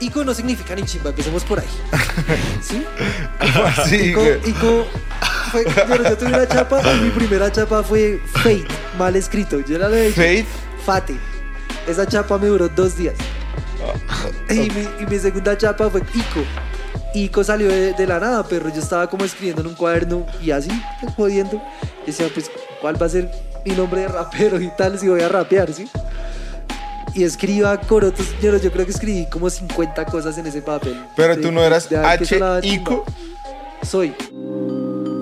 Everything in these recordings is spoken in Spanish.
Ico no significa ni chimba, empecemos por ahí. ¿Sí? Sí, Ico. Ico fue, yo, yo tuve una chapa y mi primera chapa fue Fate, mal escrito. Yo la de Fate. Fate. Esa chapa me duró dos días. Ah, Y mi, y mi segunda chapa fue Ico. Ico salió de, de la nada, pero yo estaba como escribiendo en un cuaderno y así, pues, jodiendo. Y decía, pues, ¿cuál va a ser mi nombre de rapero y tal si voy a rapear, sí? Y escriba corotos, yo, yo creo que escribí como 50 cosas en ese papel. Pero De- tú no eras H. Ico. Soy.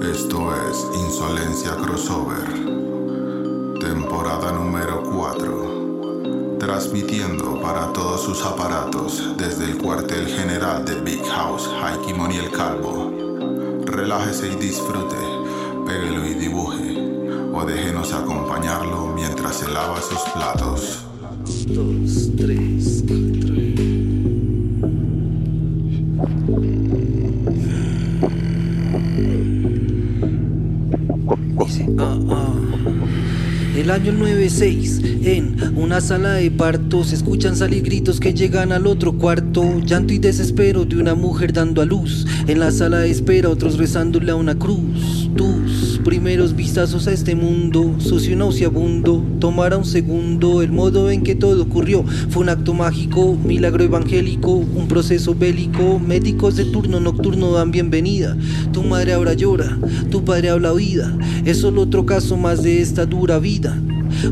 Esto es Insolencia Crossover, temporada número 4, transmitiendo para todos sus aparatos desde el cuartel general de Big House, Haikimon y el Calvo. Relájese y disfrute, péguelo y dibuje, o déjenos acompañarlo mientras se lava sus platos. Dos, tres, cuatro. Dice, ah, ah. El año 96, en una sala de parto se escuchan salir gritos que llegan al otro cuarto. Llanto y desespero de una mujer dando a luz. En la sala de espera, otros rezándole a una cruz. Tus primeros vistazos a este mundo, sucio y nauseabundo. Tomará un segundo, el modo en que todo ocurrió fue un acto mágico, milagro evangélico, un proceso bélico. Médicos de turno nocturno dan bienvenida. Tu madre ahora llora, tu padre habla vida. Es solo otro caso más de esta dura vida.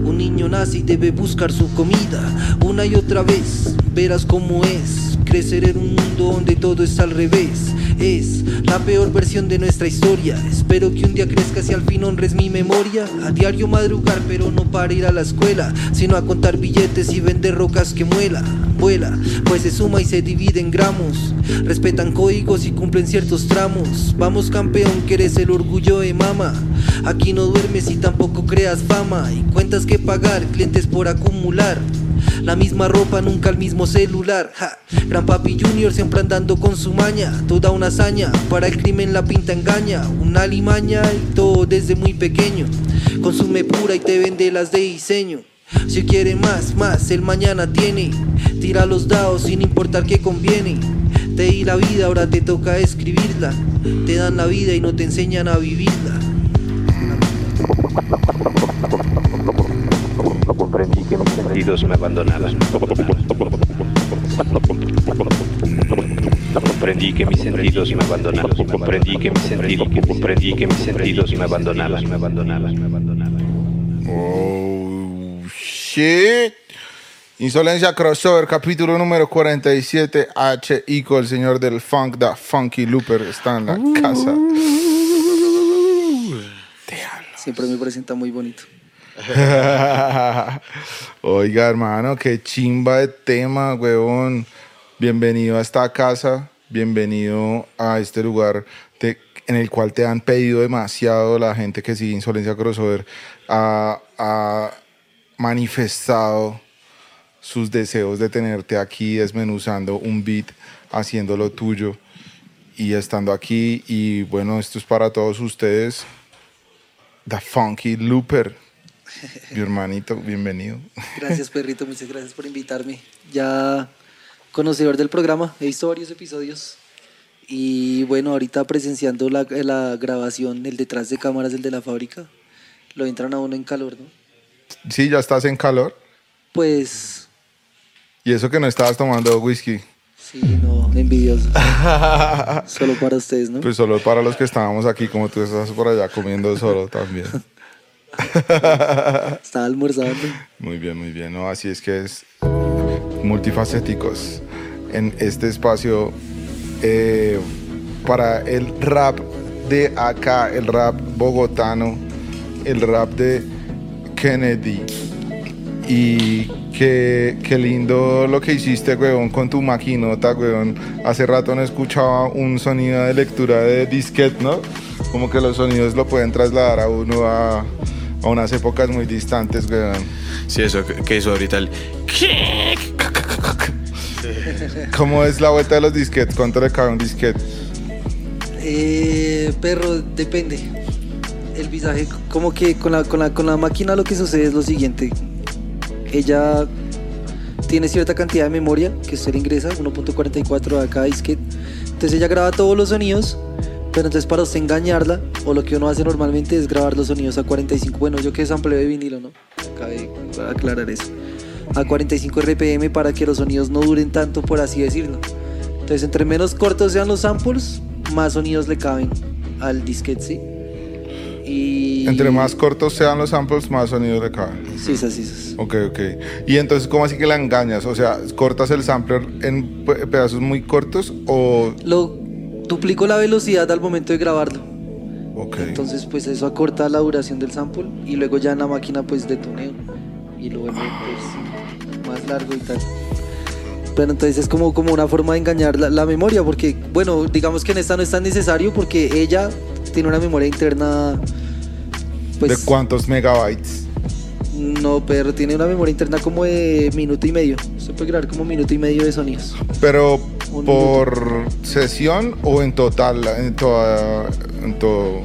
Un niño nace y debe buscar su comida. Una y otra vez verás cómo es crecer en un mundo donde todo está al revés. Es la peor versión de nuestra historia. Espero que un día crezcas y al fin honres mi memoria. A diario madrugar, pero no para ir a la escuela, sino a contar billetes y vender rocas que muela. Vuela, pues se suma y se divide en gramos. Respetan códigos y cumplen ciertos tramos. Vamos campeón, que eres el orgullo de mama. Aquí no duermes y tampoco creas fama. Y cuentas que pagar, clientes por acumular. La misma ropa, nunca el mismo celular. Ja. Gran Papi Junior siempre andando con su maña. Toda una hazaña, para el crimen la pinta engaña. Una alimaña y todo desde muy pequeño. Consume pura y te vende las de diseño. Si quiere más, más, el mañana tiene. Tira los dados sin importar qué conviene. Te di la vida, ahora te toca escribirla. Te dan la vida y no te enseñan a vivirla. Sentidos me abandonaban. Comprendí que mis sentidos me abandonaban. Comprendí que mis sentidos, comprendí que mis sentidos me abandonaban, me abandonaban, me abandonaban. Oh, shit. Insolencia Crossover, capítulo número 47. H. Ico, el señor del funk, da Funky Looper, está en la casa. Siempre me presenta muy bonito. Oiga, hermano, qué chimba de tema, huevón. Bienvenido a esta casa, bienvenido a este lugar en el cual te han pedido demasiado la gente que sigue Insolencia Crossover. Ha, ha manifestado sus deseos de tenerte aquí desmenuzando un beat, haciendo lo tuyo y estando aquí. Y bueno, esto es para todos ustedes. The Funky Looper. Mi hermanito, bienvenido. Gracias, perrito, muchas gracias por invitarme. Ya conocedor del programa, he visto varios episodios. Y bueno, ahorita presenciando la, la grabación, el detrás de cámaras, el de la fábrica, lo entran a uno en calor, ¿no? Sí, ya estás en calor. Pues Y eso que no estabas tomando whisky. sí, no, envidioso. Solo para ustedes, ¿no? Pues solo para los que estábamos aquí, como tú estás por allá comiendo solo también. Estaba almorzando. Muy bien, muy bien. No, así es que es multifacéticos en este espacio eh, para el rap de acá, el rap bogotano, el rap de Kennedy. Y qué, qué lindo lo que hiciste, weón, con tu maquinota, weón. Hace rato no escuchaba un sonido de lectura de disquete, ¿no? Como que los sonidos lo pueden trasladar a uno a, a unas épocas muy distantes, weón. Sí, eso que hizo ahorita el. ¿Cómo es la vuelta de los disquetes? ¿Cuánto le cabe un disquete? Eh, perro, depende. El visaje, como que con la, con, la, con la máquina lo que sucede es lo siguiente. Ella tiene cierta cantidad de memoria que usted le ingresa, 1.44 a cada disquete. Entonces ella graba todos los sonidos, pero entonces para usted engañarla, o lo que uno hace normalmente es grabar los sonidos a 45. Bueno, yo que sampleo de vinilo, ¿no? Cabe aclarar eso. A 45 RPM para que los sonidos no duren tanto, por así decirlo. Entonces, entre menos cortos sean los samples, más sonidos le caben al disquete, ¿sí? Y... Entre más cortos sean los samples, más sonidos le caben. Sí, es así, es. Ok, ok. Y entonces, ¿cómo así que la engañas? O sea, ¿cortas el sampler en pe- pedazos muy cortos o...? Lo duplico la velocidad al momento de grabarlo. Ok. Entonces, pues eso acorta la duración del sample y luego ya en la máquina, pues detoneo y lo vuelve pues, más largo y tal. Pero entonces es como, como una forma de engañar la, la memoria, porque, bueno, digamos que en esta no es tan necesario porque ella tiene una memoria interna. Pues, ¿De cuántos megabytes? No, pero tiene una memoria interna como de minuto y medio. Se puede grabar como minuto y medio de sonidos. ¿Pero Un por sesión o en total? En, toda, en todo...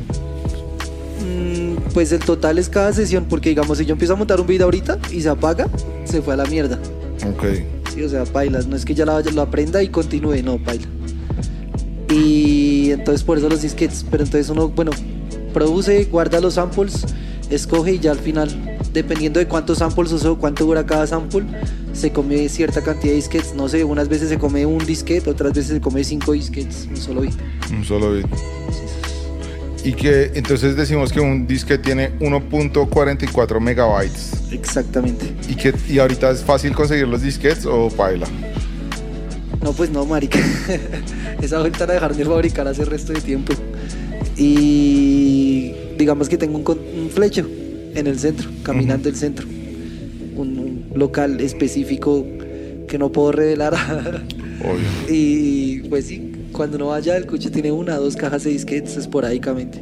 Mm, Pues el total es cada sesión, porque digamos, si yo empiezo a montar un video ahorita y se apaga, se fue a la mierda. Ok. Sí, o sea, bailas. No es que ya la, lo aprenda y continúe, no, baila. Y entonces por eso los disquetes. Pero entonces uno, bueno, produce, guarda los samples, escoge y ya al final, dependiendo de cuántos samples usó, cuánto dura cada sample, se come cierta cantidad de disquetes. No sé, unas veces se come un disquete, otras veces se come cinco disquetes, un solo beat. Un solo bit. Y que entonces decimos que un disque tiene 1.44 megabytes. Exactamente. ¿Y, que, ¿Y ahorita es fácil conseguir los disquetes o paila? No, pues no, marica. Esa vuelta a dejar de fabricar hace resto de tiempo. Y digamos que tengo un, flecho en el centro, caminando el centro. Un, un local específico que no puedo revelar. Obvio. y pues sí, cuando no vaya, el coche tiene una o dos cajas de disquetes esporádicamente.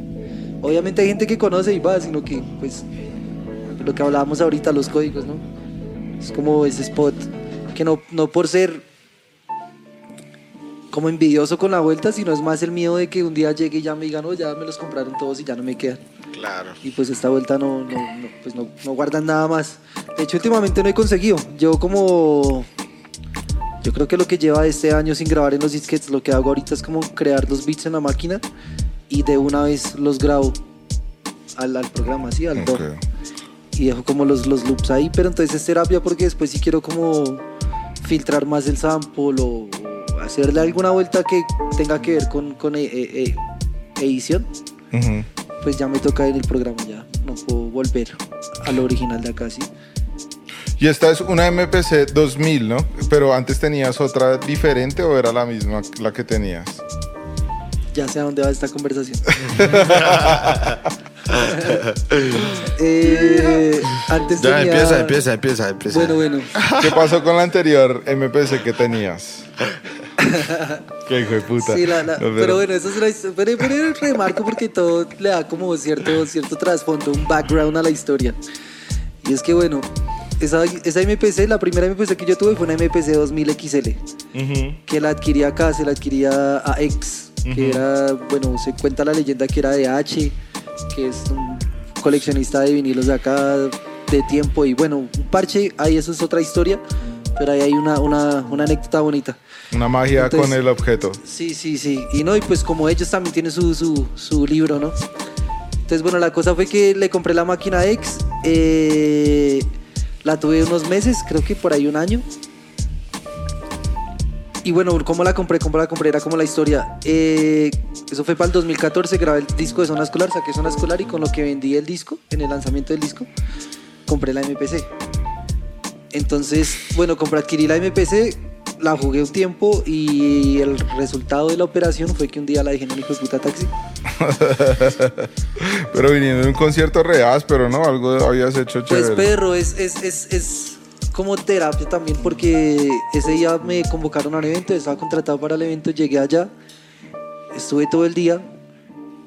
Obviamente hay gente que conoce y va, sino que pues lo que hablábamos ahorita, los códigos, ¿no? Es como ese spot que no, no por ser como envidioso con la vuelta, sino es más el miedo de que un día llegue y ya me digan, no, ya me los compraron todos y ya no me quedan. Claro. Y pues esta vuelta no, no, no, pues no, no guardan nada más. De hecho, últimamente no he conseguido. Yo como... Yo creo que lo que lleva este año sin grabar en los disquetes, lo que hago ahorita es como crear los beats en la máquina y de una vez los grabo al, al programa, así, al DAW Ok. y dejo como los, los loops ahí, pero entonces es terapia porque después sí quiero como filtrar más el sample o hacerle alguna vuelta que tenga que ver con, con e- e- e- edición, pues ya me toca en el programa, ya no puedo volver a lo original de acá, sí. Y esta es una MPC 2000, ¿no? Pero antes tenías otra diferente o era la misma la que tenías. Ya sé a dónde va esta conversación. Eh, antes Ya, tenía- empieza, empieza, empieza, empieza. Bueno, bueno. ¿Qué pasó con la anterior MPC que tenías? Qué hijo de puta. Sí, la- la- No, pero, bueno, eso es his- pero, pero el remarco porque todo le da como cierto, cierto trasfondo, un background a la historia. Y es que bueno, esa, esa MPC, la primera MPC que yo tuve fue una MPC 2000 XL, Ujú. que la adquirí acá, se la adquiría a X, que era, bueno, se cuenta la leyenda que era de H, que es un coleccionista de vinilos de acá de tiempo y bueno, un parche, ahí eso es otra historia, pero ahí hay una, una, una anécdota bonita. Una magia Entonces- con el objeto. Sí, sí, sí. Y no, y pues como ellos también tienen su, su, su libro, ¿no? Entonces, bueno, la cosa fue que le compré la máquina X. eh, la tuve unos meses, creo que por ahí un año. Y bueno, ¿cómo la compré? ¿Cómo la compré? Era como la historia. Eh, eso fue para el 2014, grabé el disco de Zona Escolar, saqué Zona Escolar y con lo que vendí el disco, en el lanzamiento del disco, compré la MPC. Entonces, bueno, compré, adquirí la MPC, la jugué un tiempo y el resultado de la operación fue que un día la dejé en un hijo de puta taxi. Pero viniendo de un concierto real, pero no, algo habías hecho Pues chévere. perro, es, es, es, es como terapia también porque ese día me convocaron a un evento, estaba contratado para el evento, llegué allá, estuve todo el día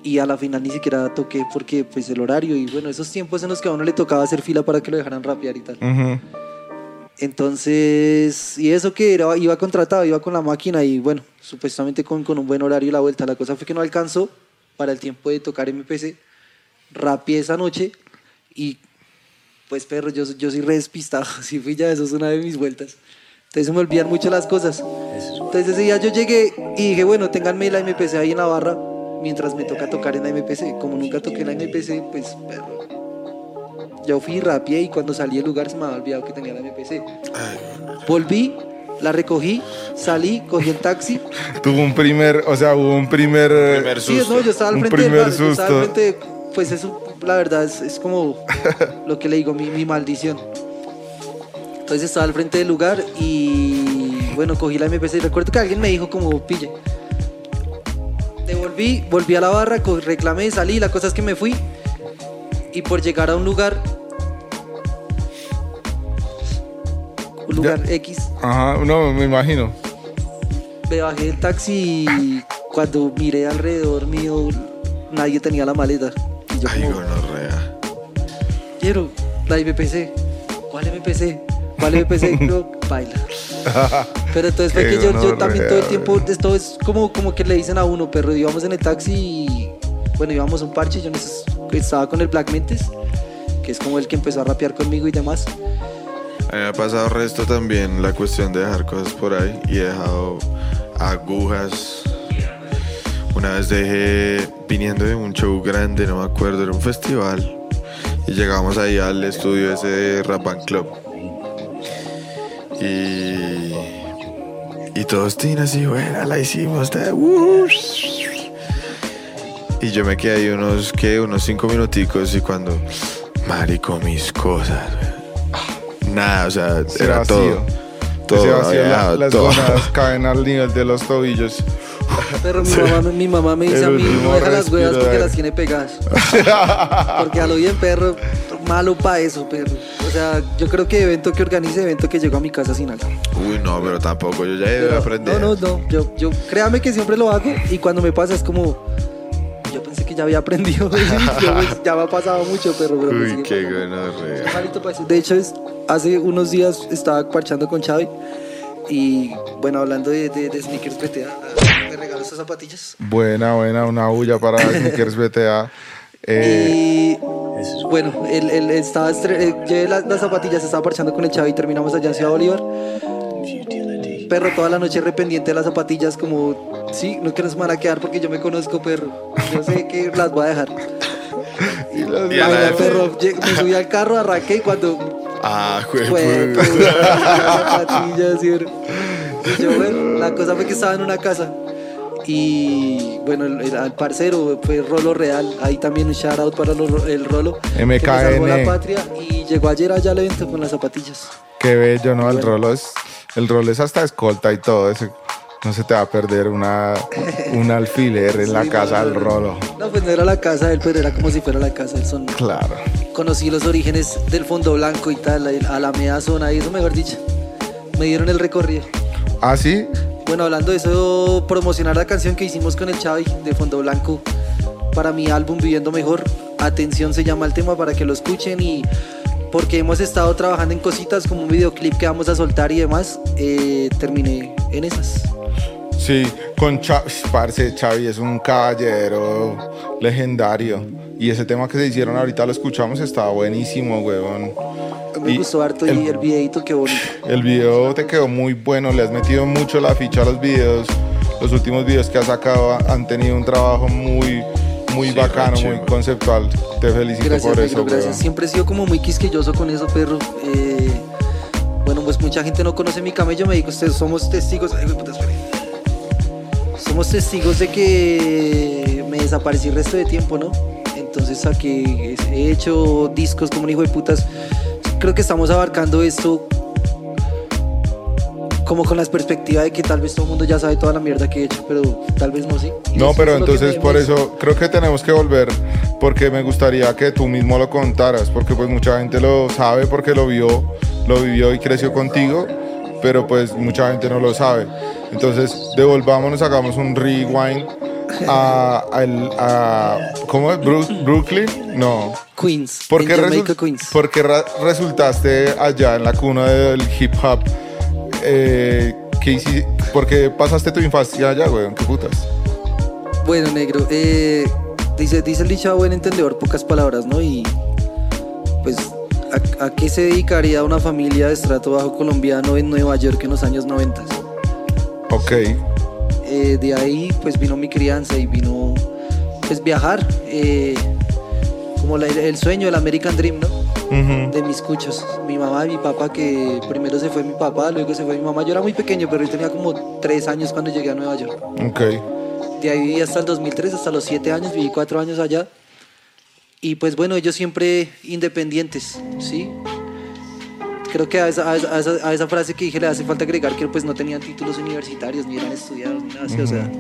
y a la final ni siquiera toqué porque pues el horario y bueno, esos tiempos en los que a uno le tocaba hacer fila para que lo dejaran rapear y tal. Ujú. Entonces, y eso que era, iba contratado, iba con la máquina y bueno, supuestamente con, un buen horario la vuelta. La cosa fue que no alcanzó para el tiempo de tocar MPC. Rapié esa noche y pues perro, yo, yo soy re despistado. Así fui ya, eso es una de mis vueltas. Entonces se me olvidan mucho las cosas. Entonces ese día yo llegué y dije, bueno, ténganme la MPC ahí en la barra mientras me toca tocar en la MPC. Como nunca toqué en la MPC, pues perro. Yo fui rapié y cuando salí del lugar se me había olvidado que tenía la MPC. Volví, la recogí, salí, cogí el taxi. Tuvo un primer, o sea, hubo un primer... Primer Sí, susto. no, yo estaba al Un frente del primer bar, yo estaba susto. al frente, pues eso, la verdad, es, es como lo que le digo, mi, mi maldición. Entonces estaba al frente del lugar y bueno, cogí la MPC y recuerdo que alguien me dijo como, pille. Devolví, volví a la barra, reclamé, salí, la cosa es que me fui y por llegar a un lugar, un lugar X, Ajá, no, me imagino. me bajé del taxi y cuando miré alrededor mío, nadie tenía la maleta. Y yo Ay, gonorrea. quiero la MPC. ¿Cuál MPC? ¿Cuál MPC? No, baila. Pero entonces fue que yo, yo también todo el tiempo, esto es como, como que le dicen a uno, pero íbamos en el taxi y, bueno, íbamos a un parche, yo estaba con el Black Mentes, que es como el que empezó a rapear conmigo y demás. Me ha pasado resto también la cuestión de dejar cosas por ahí y he dejado agujas. Una vez dejé, viniendo de un show grande, no me acuerdo, era un festival. Y llegamos ahí al estudio ese de Rap Band Club. Y. Y todos tienen así, bueno, la hicimos. de- uh". Y yo me quedé ahí unos, ¿qué? Unos cinco minuticos y cuando. Marico, mis cosas. Nada, o sea, era vacío. todo. Todo, Ese vacío, había la- las todo. caen al nivel de los tobillos. Pero mi, mamá, mi mamá me dice El a mí, no deja las huevas porque las tiene pegadas. Porque a lo bien, perro, malo para eso, perro. O sea, yo creo que evento que organice, evento que llegó a mi casa sin algo. Uy, no, pero tampoco, yo ya he aprender. No, no, no. Yo, yo, créame que siempre lo hago y cuando me pasa es como. Yo pensé que ya había aprendido. Yo, pues, ya me ha pasado mucho, perro. pero me Uy, qué malito para eso. De hecho, es, hace unos días estaba parchando con Xavi y, bueno, hablando de, de, de sneakers PTA, me regaló esas zapatillas. Buena, buena, una bulla para Sneakers BTA. Eh, Y bueno, él, él estaba eh, llevé las, las zapatillas, estaba parchando con el Xavi y terminamos allá en Ciudad Bolívar. Perro, toda la noche rependiente de las zapatillas, como, sí, no que nos van a quedar porque yo me conozco, perro. Yo sé que las voy a dejar. y Y a la perro, me subí al carro, arranqué y cuando Ah, fue güey. pues, las zapatillas, yo, bueno, la cosa fue que estaba en una casa. Y bueno, el, parcero fue Rolo Real. Ahí también un shout out para lo- el Rolo. Que me salvó la MKN. patria y llegó ayer allá al evento con las zapatillas. Qué bello, ¿no? El Bueno. rolo es, el rolo es hasta escolta y todo. ese- no se te va a perder una, un alfiler en la Sí, casa no, del rolo. No, pues no era la casa de él, pero era como si fuera la casa del son. Claro. Conocí los orígenes del fondo blanco y tal, a la media zona y eso, mejor dicho. Me dieron el recorrido. ¿Ah, sí? Bueno, hablando de eso, promocionar la canción que hicimos con el Xavi de Fondo Blanco para mi álbum Viviendo Mejor. Atención se llama el tema para que lo escuchen y porque hemos estado trabajando en cositas como un videoclip que vamos a soltar y demás, eh, terminé en esas. Sí, con Chavi, parce, Xavi es un caballero legendario. Y ese tema que se hicieron ahorita lo escuchamos, estaba buenísimo, huevón. Me Y gustó harto el- y el videito qué bonito. El video te quedó muy bueno, le has metido mucho la ficha a los videos. Los últimos videos que has sacado han tenido un trabajo muy, muy Sí, bacano, muy conceptual. Te felicito Gracias, por negro, eso, gracias. huevón. Siempre he sido como muy quisquilloso con eso, perro. Eh, bueno, pues mucha gente no conoce mi camello, me dijo, ustedes somos testigos. Ay. Somos testigos de que me desaparecí el resto de tiempo, ¿no? Entonces saqué, he hecho discos como un hijo de putas. Creo que estamos abarcando esto como con la perspectiva de que tal vez todo el mundo ya sabe toda la mierda que he hecho, pero tal vez no, sí. No, pero entonces por eso creo que tenemos que volver porque me gustaría que tú mismo lo contaras, porque pues mucha gente lo sabe porque lo vio, lo vivió y creció contigo, pero pues mucha gente no lo sabe. Entonces devolvámonos, hagamos un rewind a, al- a- ¿cómo es? Brooklyn, no. Queens. ¿Por en qué, Jamaica, resul- Queens. por qué ra- resultaste allá en la cuna del hip hop? Eh, ¿qué ¿Por qué pasaste tu infancia allá, weón? ¿Qué putas? Bueno, negro, eh, dice, dice el dicho buen entendedor, pocas palabras, ¿no? Y pues ¿A, a qué se dedicaría una familia de estrato bajo colombiano en Nueva York en los años 90? Ok. Eh, de ahí pues vino mi crianza y vino pues viajar, eh, como la- el sueño, el American Dream, ¿no? De mis cuchos. Mi mamá y mi papá, que primero se fue mi papá, luego se fue mi mamá. Yo era muy pequeño, pero yo tenía como tres años cuando llegué a Nueva York. Ok. De ahí viví hasta el 2003, hasta los siete años, viví cuatro años allá. Y pues bueno, ellos siempre independientes, ¿sí? Creo que a esa, a esa- a esa- a esa frase que dije le hace falta agregar que pues no tenían títulos universitarios, ni eran estudiados, ni nada así, o sea,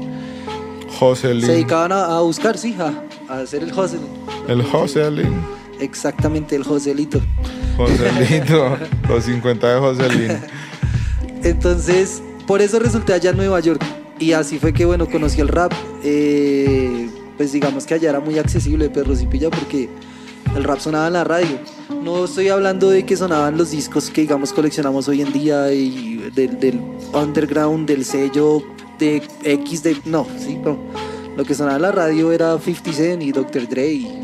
Joselín. se dedicaban a, a buscar, sí, a, a hacer el hustle. El Joselín. Exactamente, el Joselito. Joselito. Los 50 de Joselín. Entonces, por eso resulté allá en Nueva York. Y así fue que, bueno, conocí el rap. Eh, pues digamos que allá era muy accesible, perros y pilla, porque el rap sonaba en la radio. No estoy hablando de que sonaban los discos que, digamos, coleccionamos hoy en día y del, del underground, del sello de X, de... No, sí, no. Lo que sonaba en la radio era 50 Cent y Dr. Dre. y-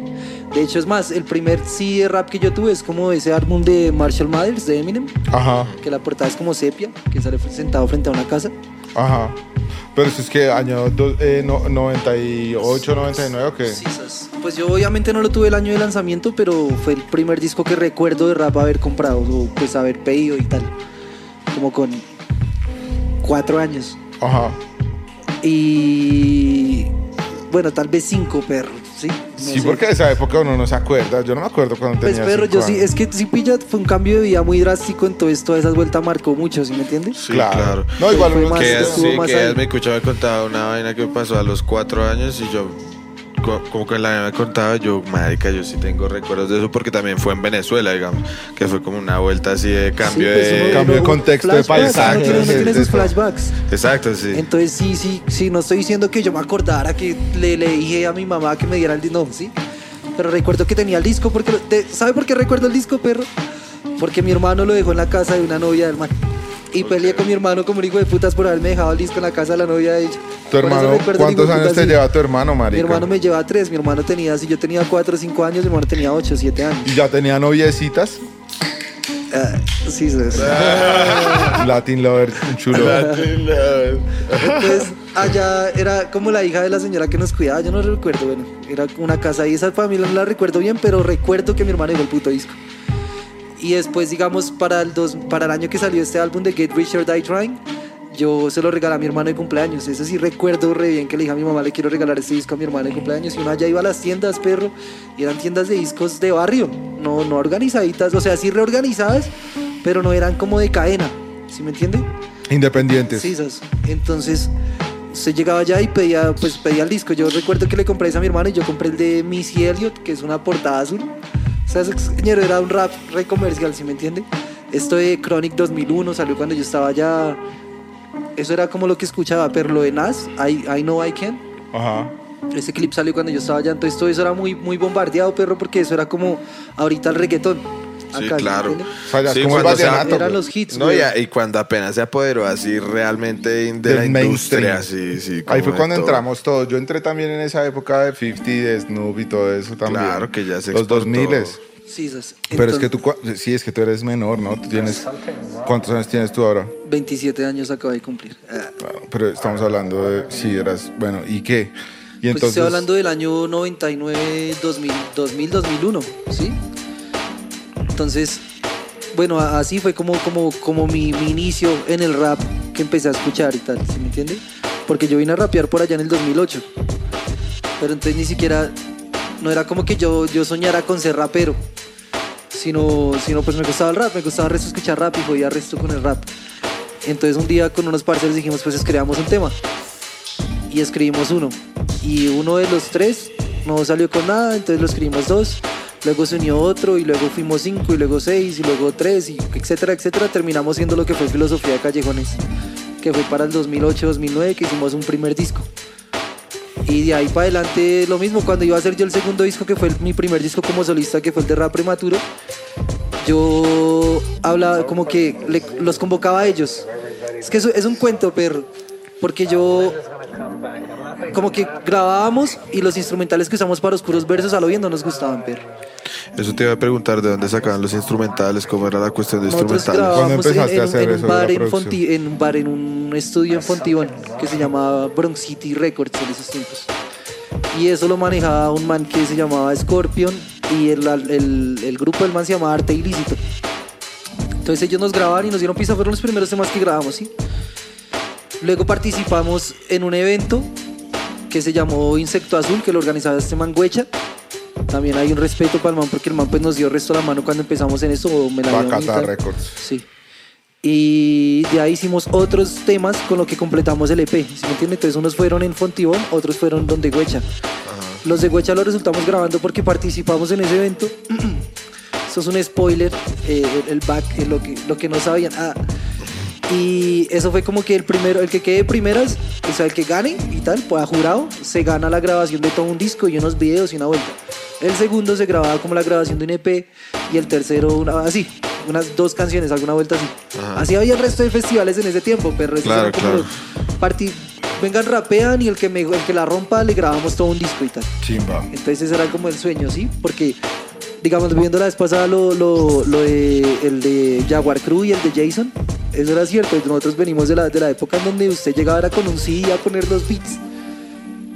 de hecho, es más, el primer CD de rap que yo tuve es como ese álbum de Marshall Mathers, de Eminem Ajá. que la portada es como sepia, que sale sentado frente a una casa. Ajá. Pero eso es que año do- eh, no- 98, 99 o qué? Sí. Pues yo obviamente no lo tuve el año de lanzamiento, pero fue el primer disco que recuerdo de rap haber comprado, o pues haber pedido y tal. Como con cuatro años. Ajá. Y bueno, tal vez cinco, perro. Sí, No Sí, sé. porque de esa época uno no se acuerda. Yo no me acuerdo cuando Pues tenía perro, cinco yo sí, es que sí pilla, fue un cambio de vida muy drástico, entonces todas esas vueltas marcó mucho, ¿sí me entiendes? Sí, Claro. claro. No, igual uno más- Que estuvo sí, más que me escuchaba me contaba una vaina que pasó a los cuatro años y yo, co- como que la me contaba, yo, marica, yo sí tengo recuerdos de eso porque también fue en Venezuela, digamos, que fue como una vuelta así de cambio Sí, pues, de... uno- Cambio de contexto, de de- de sus todo. flashbacks. Exacto, sí. Entonces sí, sí, sí, no estoy diciendo que yo me acordara que le, le dije a mi mamá que me diera el disco, no, sí. Pero recuerdo que tenía el disco porque, de- ¿sabe por qué recuerdo el disco, perro? Porque mi hermano lo dejó en la casa de una novia del man. Y peleé con mi hermano como un hijo de putas por haberme dejado el disco en la casa de la novia de ella. Tu hermano, ¿cuántos años te lleva tu hermano, Mi marica? hermano me lleva tres, mi hermano tenía, si yo tenía cuatro o cinco años, mi hermano tenía ocho, siete años. ¿Y ya tenía noviecitas? Ah, sí, sí, sí. Latin Lover, chulo. Entonces, allá era como la hija de la señora que nos cuidaba, yo no recuerdo, bueno, era una casa y esa familia no la recuerdo bien, pero recuerdo que mi hermano dejó el puto disco. Y después, digamos, para el, dos, para el año que salió este álbum de Get Rich or Die Trying, yo se lo regalé a mi hermano de cumpleaños. Eso sí recuerdo re bien que le dije a mi mamá, le quiero regalar este disco a mi hermano de cumpleaños. Y uno allá iba a las tiendas, perro, y eran tiendas de discos de barrio, no, no organizaditas, o sea, sí reorganizadas, pero no eran como de cadena, ¿sí me entiende? Independientes. Sí. Entonces, se llegaba allá y pedía, pues, pedía el disco. Yo recuerdo que le compré ese a mi hermano y yo compré el de Missy Elliott, que es una portada azul. Señor era un rap re comercial, ¿sí me entiende? Esto de Chronic 2001 salió cuando yo estaba allá. Eso era como lo que escuchaba, pero lo de Nas, I, I Know I Can. Ajá. Ese clip salió cuando yo estaba allá, entonces todo eso era muy, muy bombardeado, perro, porque eso era como ahorita el reggaetón. Sí, Acá, ¿sí claro. entiende? O sea, ya Sí, como el cuando se- vallenato. Eran güey. los hits, No, güey. y, cuando apenas se apoderó así realmente de Del la industria, sí, sí. Ahí fue cuando todo. entramos todos. Yo entré también en esa época de 50, de Snoop y todo eso también. Claro que ya se Los exportó. 2000 Sí, sas. Pero es que Entonces- tú, sí, es que tú eres menor, ¿no? Tú tienes, ¿cuántos años tienes tú ahora? 27 años acabo de cumplir. Ah, Pero estamos hablando de, sí, eras, bueno, ¿y qué? Y Pues entonces, estoy hablando del año 99, 2000, 2000, 2001, ¿sí? Entonces, bueno, así fue como, como, como mi, inicio en el rap que empecé a escuchar y tal, ¿sí me entiende? Porque yo vine a rapear por allá en el 2008. Pero entonces ni siquiera, no era como que yo, yo soñara con ser rapero, sino, sino pues me gustaba el rap, me gustaba resto escuchar rap y jodía resto con el rap. Entonces un día con unos parceros dijimos, pues escribamos un tema y escribimos uno. Y uno de los tres no salió con nada, entonces lo escribimos dos. Luego se unió otro y luego fuimos cinco y luego seis y luego tres y etcétera, etcétera. Terminamos siendo lo que fue Filosofía de Callejones, que fue para el 2008-2009 que hicimos un primer disco. Y de ahí para adelante lo mismo, cuando iba a hacer yo el segundo disco, que fue mi primer disco como solista, que fue el de Rap Prematuro, yo hablaba como que los convocaba a ellos. Es que es un cuento, perro. Porque yo como que grabábamos y los instrumentales que usamos para oscuros versos a lo bien no nos gustaban, pero Eso te iba a preguntar de dónde sacaban los instrumentales, cómo era la cuestión de nosotros instrumentales. ¿Cuándo en, empezaste en a un- hacer en un eso bar en? Fonti- en un bar, en un estudio en Fontibón que se llamaba Bronx City Records en esos tiempos. Y eso lo manejaba un man que se llamaba Scorpion y el, el- el grupo del man se llamaba Arte Ilícito. Entonces ellos nos grababan y nos dieron pista, fueron los primeros temas que grabamos, ¿sí? Luego participamos en un evento que se llamó Insecto Azul, que lo organizaba este man Güecha. También hay un respeto para el man porque el man pues nos dio resto la mano cuando empezamos en eso. me la. Records. Sí. Y de ahí hicimos otros temas con lo que completamos el EP. ¿Sí me entiende? Entonces unos fueron en Fontibón, otros fueron donde Güecha. Los de Güecha los resultamos grabando porque participamos en ese evento. Eso es un spoiler, eh, el, el back, eh, lo, que, lo que no sabían. Ah, y eso fue como que el primero, el que quede primeras, o sea, el que gane y tal, pues a jurado, se gana la grabación de todo un disco y unos videos y una vuelta. El segundo se grababa como la grabación de un EP y el tercero una, así, unas dos canciones, alguna vuelta así. Ajá. Así había el resto de festivales en ese tiempo, pero esos Claro, claro. parti- vengan rapean y el que me, el que la rompa le grabamos todo un disco y tal. Chimba. Entonces ese era como el sueño, ¿sí? Porque, digamos, viendo la vez pasada lo, lo, lo de, el de Jaguar Crew y el de Jason, eso era cierto. Nosotros venimos de la, de la época en donde usted llegaba era con un CD a poner los beats.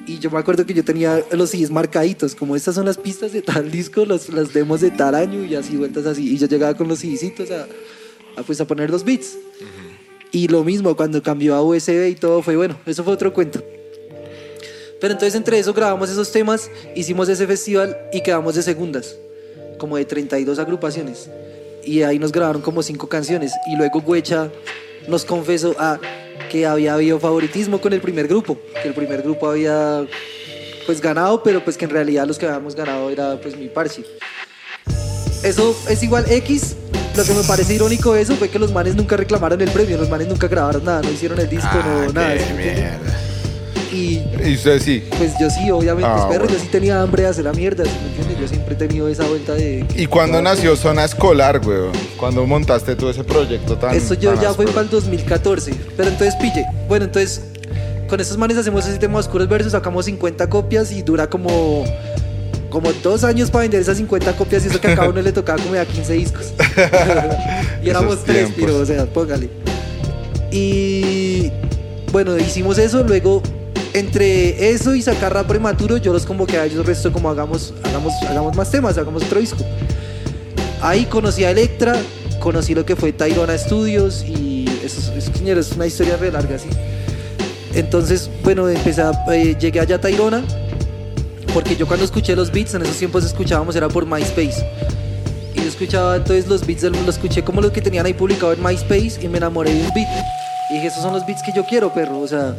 Y yo me acuerdo que yo tenía los CDs marcaditos, como estas son las pistas de tal disco, los, las demos de tal año y así vueltas así. Y yo llegaba con los CDcitos a, a, pues, a poner los beats. Y lo mismo, cuando cambió a USB y todo fue bueno, eso fue otro cuento. Pero entonces entre eso grabamos esos temas, hicimos ese festival y quedamos de segundas, como de 32 agrupaciones. Y ahí nos grabaron como cinco canciones. Y luego Güecha nos confesó ah, que había habido favoritismo con el primer grupo, que el primer grupo había pues ganado, pero pues que en realidad los que habíamos ganado era pues mi parche. Eso es igual X. Lo que me parece irónico de eso fue que los manes nunca reclamaron el premio, los manes nunca grabaron nada, no hicieron el disco, Ah, no, nada. qué Y Y usted sí. pues yo sí, obviamente, Ah, perro, bueno. yo sí tenía hambre de hacer la mierda, ¿sí me entiendes? Yo siempre he tenido esa vuelta de... ¿Y cuándo nació Zona Escolar, weón? ¿Cuándo montaste tú ese proyecto tan Eso yo tan ya fue para el 2014. Pero entonces pille. Bueno, entonces con esos manes hacemos ese tema de oscuros versos, sacamos 50 copias y dura como como dos años para vender esas 50 copias y eso que a cada uno le tocaba como a 15 discos. y éramos tres, pero o sea, póngale. Y bueno, hicimos eso, luego entre eso y sacar rap prematuro, yo los convoqué a ellos, resto como hagamos, hagamos, hagamos más temas, hagamos otro disco. Ahí conocí a Electra, conocí lo que fue Tyrona Studios y eso, es- una historia re larga, ¿sí? Entonces, bueno, empecé a- eh, llegué allá a Tyrona porque yo cuando escuché los beats, en esos tiempos escuchábamos, era por MySpace. Y yo escuchaba entonces los beats, los escuché como los que tenían ahí publicado en MySpace y me enamoré de un beat. Y dije, esos son los beats que yo quiero, perro. O sea,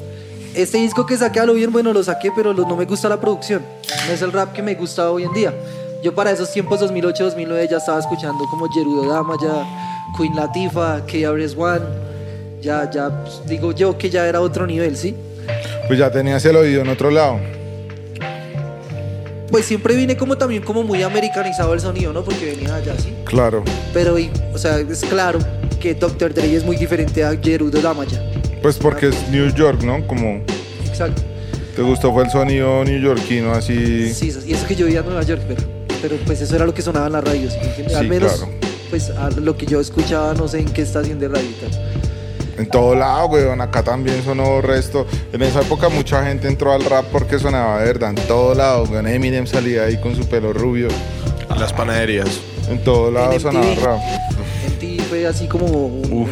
este disco que saqué a lo bien, bueno, lo saqué, pero no me gusta la producción. No es el rap que me gusta hoy en día. Yo para esos tiempos, 2008, 2009, ya estaba escuchando como Gerudo Dama, ya Queen Latifah, KRS-One. Ya, ya, pues, digo yo que ya era otro nivel, ¿sí? Pues ya tenías el oído en otro lado. Pues siempre vine como también como muy americanizado el sonido, ¿no? Porque venía allá, ¿sí? Claro. Pero, y- o sea, es claro que Dr. Dre es muy diferente a Gerudo Damaya. Pues porque es New York, ¿no? Como Exacto. te gustó fue el sonido neoyorquino así. Sí, y eso que yo vivía en Nueva York, pero, pero pues eso era lo que sonaba en la radio, ¿sí me entiendes? Al Sí, menos, claro. pues a lo que yo escuchaba, no sé en qué estación de radio y tal. En todo lado, weón. Acá también sonó resto. En esa época mucha gente entró al rap porque sonaba de verdad. En todo lado, weón. Eminem salía ahí con su pelo rubio. Las panaderías. En todo lado En sonaba rap. En ti fue así como, un- Uf.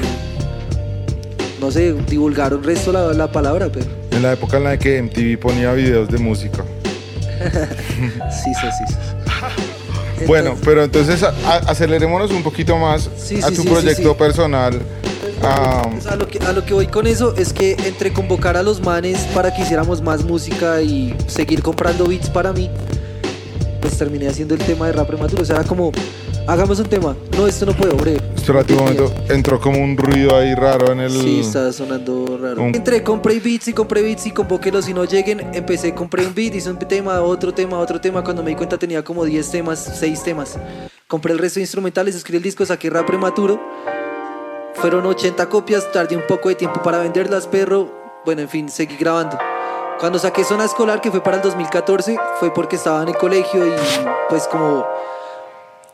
No sé, divulgaron resto la, la palabra, pero En la época en la que MTV ponía videos de música. sí, sí, sí. Bueno, pero entonces a- acelerémonos un poquito más Sí, a sí, tu sí, proyecto personal. Pues a, lo que, a lo que voy con eso es que entre convocar a los manes para que hiciéramos más música y seguir comprando beats para mí, pues terminé haciendo el tema de rap prematuro. O sea, era como, hagamos un tema. No, esto no puedo, breve. espérate un momento, entró como un ruido ahí raro en el. Sí, está sonando raro. Un- Entré, compré beats y compré beats y convoqué si no lleguen. Empecé, compré un beat, hice un tema, otro tema, otro tema. Cuando me di cuenta tenía como 10 temas, 6 temas. Compré el resto de instrumentales, escribí el disco, saqué rap prematuro. Fueron 80 copias, tardé un poco de tiempo para venderlas, pero bueno, en fin, seguí grabando. Cuando saqué Zona Escolar, que fue para el 2014, fue porque estaba en el colegio y pues como,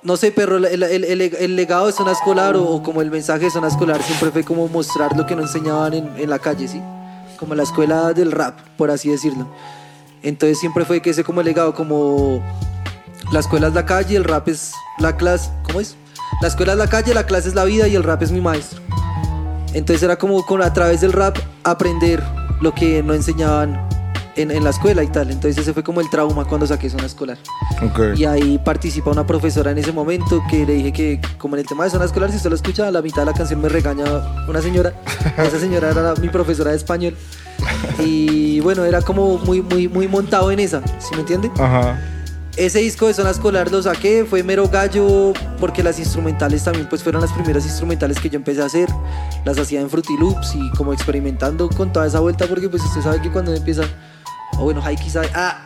no sé, pero el, el- el- el legado de Zona Escolar o, como el mensaje de Zona Escolar siempre fue como mostrar lo que no enseñaban en, en la calle, ¿sí? Como la escuela del rap, por así decirlo. Entonces siempre fue que ese como el legado, como la escuela es la calle, el rap es la clase, ¿cómo es? La escuela es la calle, la clase es la vida y el rap es mi maestro. Entonces era como con, a través del rap aprender lo que no enseñaban en, en la escuela y tal. Entonces ese fue como el trauma cuando saqué zona escolar. Ok. Y ahí participa una profesora en ese momento que le dije que como en el tema de zona escolar, si usted lo escucha, a la mitad de la canción me regaña una señora. Esa señora era mi profesora de español. Y bueno, era como muy, muy, muy montado en esa, ¿sí me entiende? Ajá. Ese disco de Zona Escolar lo saqué, fue mero gallo, porque las instrumentales también pues fueron las primeras instrumentales que yo empecé a hacer. Las hacía en Fruity Loops y como experimentando con toda esa vuelta, porque pues usted sabe que cuando empieza, o bueno, Haiki sabe, ah,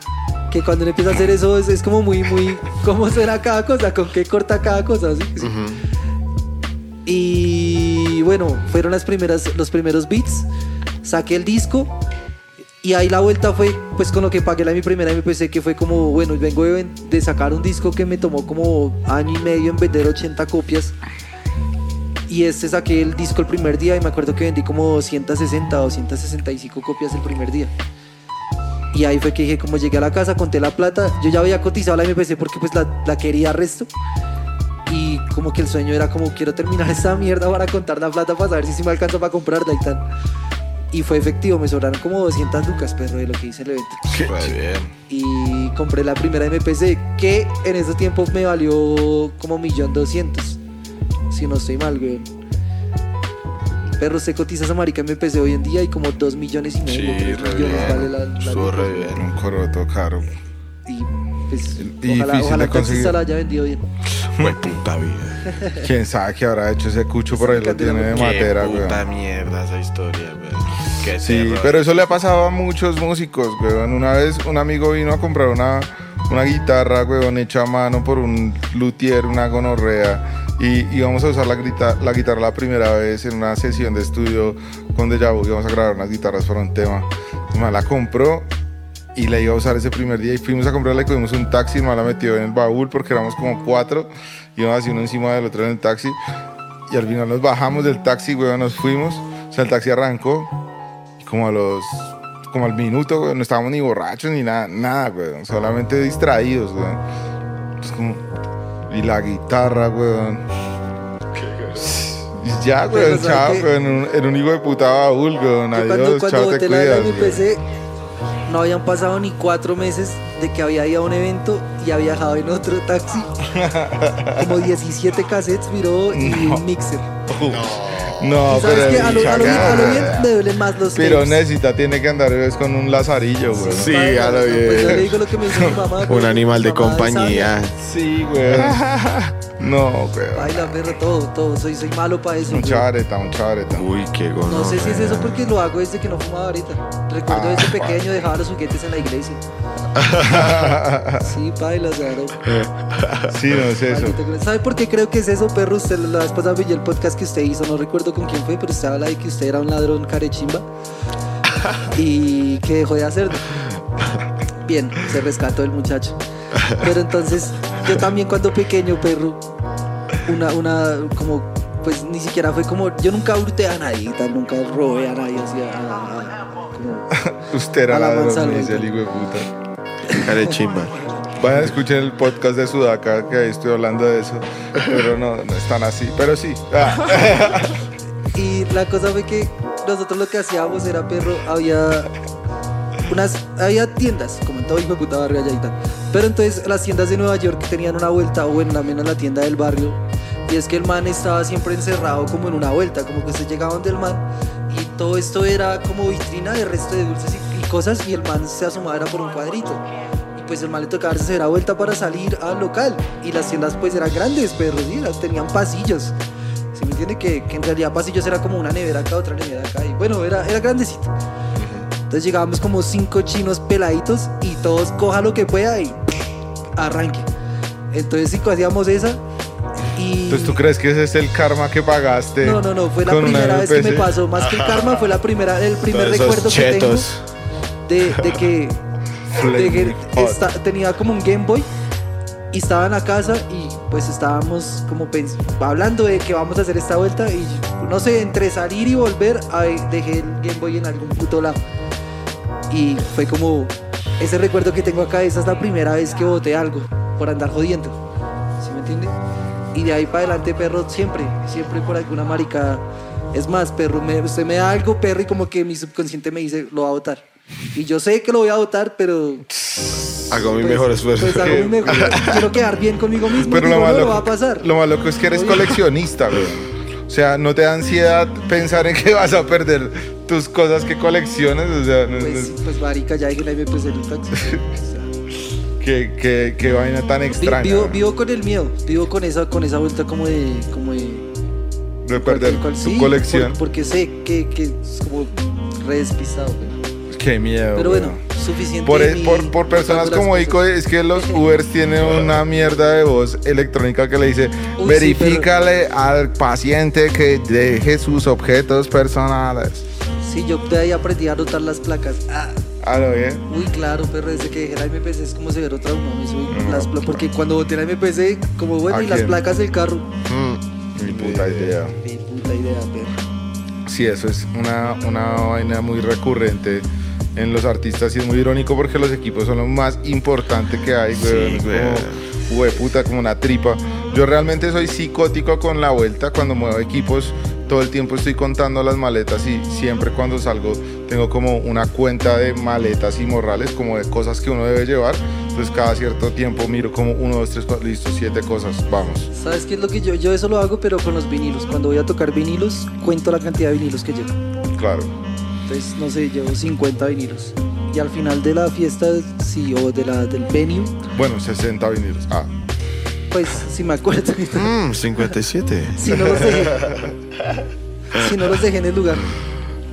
que cuando uno empieza a hacer eso es, es como muy, muy, cómo suena cada cosa, con qué corta cada cosa, ¿sí? Y bueno, fueron las primeras, los primeros beats. Saqué el disco y ahí la vuelta fue pues con lo que pagué la mi primera MPC que fue como, bueno, vengo de, de sacar un disco que me tomó como año y medio en vender 80 copias. Y este saqué el disco el primer día y me acuerdo que vendí como 260 o 265 copias el primer día. Y ahí fue que dije, como llegué a la casa, conté la plata, yo ya había cotizado la MPC porque pues la, la quería resto. Y como que el sueño era como quiero terminar esta mierda para contar la plata para saber si sí me alcanza para comprarla y tal. Y fue efectivo, me sobraron como 200 lucas, perro, de lo que hice el evento. Bien. Y compré la primera MPC, que en ese tiempo me valió como millón doscientos. Si no estoy mal, güey. Perro, se cotiza esa marica MPC hoy en día y como 2 millones y medio. Sí, re millones vale la, la Estuvo re bien. Un coroto caro. Y pues, Y ojalá, ojalá de conseguir. la haya vendido bien. Fue puta vida. ¿Quién sabe qué habrá hecho ese cucho por ahí? Lo tiene de matera, Qué güey. puta mierda esa historia, güey. Sí, terror. pero eso le ha pasado a muchos músicos, weón. Una vez un amigo vino a comprar una, una guitarra, weón, hecha a mano por un luthier, una gonorrea. Y íbamos a usar la, grita- la guitarra la primera vez en una sesión de estudio con Deja Vu. Íbamos a grabar unas guitarras para un tema. Man la compró y la iba a usar ese primer día. Y fuimos a comprarla y cogimos un taxi. Man la metió en el baúl porque éramos como cuatro. Íbamos así uno encima del otro en el taxi. Y al final nos bajamos del taxi, weón, nos fuimos. O sea, el taxi arrancó. Y como a los. Como al minuto, weón, no estábamos ni borrachos ni nada, nada, weón. Solamente distraídos, weón. Es como. Y la guitarra, weón. Y ya, Pero, weón, ¿sabe chao, qué? weón. Un, en un hijo de puta baúl, weón. Adiós, cuando, cuando chao, te boté la cuidas. weón. MPC, no habían pasado ni cuatro meses de que había ido a un evento y había viajado en otro taxi. Como 17 cassettes, miró y un mixer. No, y sabes pero. que a lo, a lo bien, a lo bien me duelen más los Pero tapes. necesita, tiene que andar es con un lazarillo, weón. Sí, a lo pues yo le bien. digo lo que me dice mi mamá. Un güey, animal mi de compañía. Sí, weón. No, weón. Baila, perro, todo, todo. Soy, soy malo para eso. Un güey. chareta, un chareta. Uy, qué gono. No sé si es eso porque lo hago desde que no fumaba ahorita. Recuerdo Ah, desde pa. pequeño dejaba los juguetes en la iglesia. Sí, baila, o sea, no. Sí, no es eso. ¿Sabe por qué creo que es eso, perro? Usted la vez pasada vi el podcast que usted hizo, no recuerdo con quién fue, pero usted habla de que usted era un ladrón carechimba y que dejó de hacerlo. Bien, se rescató el muchacho. Pero entonces, yo también cuando pequeño, perro, una, una, como, pues ni siquiera fue como, yo nunca hurté a nadie tal, nunca robé a nadie, así, a- a- como, Usted era la ladrón, dice el hijo de puta. Chimba. Vayan a escuchar el podcast de Sudaca, que ahí estoy hablando de eso. Pero no, no es tan así. Pero sí. Ah. Y la cosa fue que nosotros lo que hacíamos era perro, había unas, había tiendas, como en todo hijo puta barrio allá y tal. Pero entonces las tiendas de Nueva York tenían una vuelta, o bueno, al menos la tienda del barrio. Y es que el man estaba siempre encerrado como en una vuelta, como que se llegaban del man. Y todo esto era como vitrina de resto de dulces y, cosas. Y el man se asomaba era por un cuadrito. Y pues el man le tocaba darse la vuelta para salir al local. Y las tiendas pues eran grandes, pero sí, las tenían pasillos. ¿Sí me entiende? Que, que en realidad pasillos era como una nevera acá, otra nevera acá. Y bueno, era, era grandecito. Entonces llegábamos como cinco chinos peladitos y todos coja lo que pueda y arranque. Entonces sí, hacíamos esa Y Entonces, ¿tú crees que ese es el karma que pagaste? no, no, no, fue la primera vez que me pasó. Más que el karma, fue la primera, el primer recuerdo que tengo chetos. de, de que, de que esta- tenía como un Game Boy y estaba en la casa y pues estábamos como hablando de que vamos a hacer esta vuelta y no sé, entre salir y volver, ay, dejé el Game Boy en algún puto lado. Y fue como ese recuerdo que tengo acá, esa es la primera vez que boté algo por andar jodiendo. ¿Sí me entiende? Y de ahí para adelante, perro, siempre, siempre por alguna marica. Es más, perro, me- usted me da algo, perro, y como que mi subconsciente me dice, lo va a votar. Y yo sé que lo voy a votar, pero Hago mi pues- mejor esfuerzo. Pues hago mi mejor. Quiero quedar bien conmigo mismo. Pero digo, lo no, malo, lo va a pasar. lo malo es que eres Oye. coleccionista, güey. O sea, no te da ansiedad pensar en que vas a perder tus cosas que colecciones. O sea, no- Pues, no- pues marica, ya dije la MPC el taxi. O sea, qué, qué- qué vaina tan extraña. vivo, con el miedo, vivo con esa, con esa vuelta como de, como de de perder cual- tu sí, colección. por- porque sé que, que es como re despistado. güey. Qué miedo. Pero güey. bueno, suficiente. Por, mí por, por personas como. Ico, es que los Ubers tienen una mierda de voz electrónica que le dice, Uy, sí, verifícale al paciente que deje sus objetos personales. Sí, yo de ahí aprendí a anotar las placas. Ah, Ah, ¿lo bien? uy, claro, pero desde que dejé la MPC es como severo trauma. me subí No, las porque cuando boté la MPC, como bueno, ¿A y las placas del carro. Mm. Mi puta idea. Mi puta idea, perro. Sí, eso es una, una vaina muy recurrente en los artistas y es muy irónico porque los equipos son lo más importante que hay, Sí, güey. Güey. como, güey, puta, como una tripa. Yo realmente soy psicótico con la vuelta cuando muevo equipos. Todo el tiempo estoy contando las maletas y siempre cuando salgo tengo como una cuenta de maletas y morrales, como de cosas que uno debe llevar. Entonces cada cierto tiempo miro como uno, dos, tres, cuatro, listo, siete cosas, vamos. ¿Sabes qué es lo que yo? Yo eso lo hago, pero con los vinilos. Cuando voy a tocar vinilos, cuento la cantidad de vinilos que llevo. Claro. Entonces, no sé, llevo 50 vinilos. Y al final de la fiesta, sí, o de la, del venue, Bueno, 60 vinilos. Ah, pues si me acuerdo. Mm, 57. si no los dejé. si no los dejé en el lugar,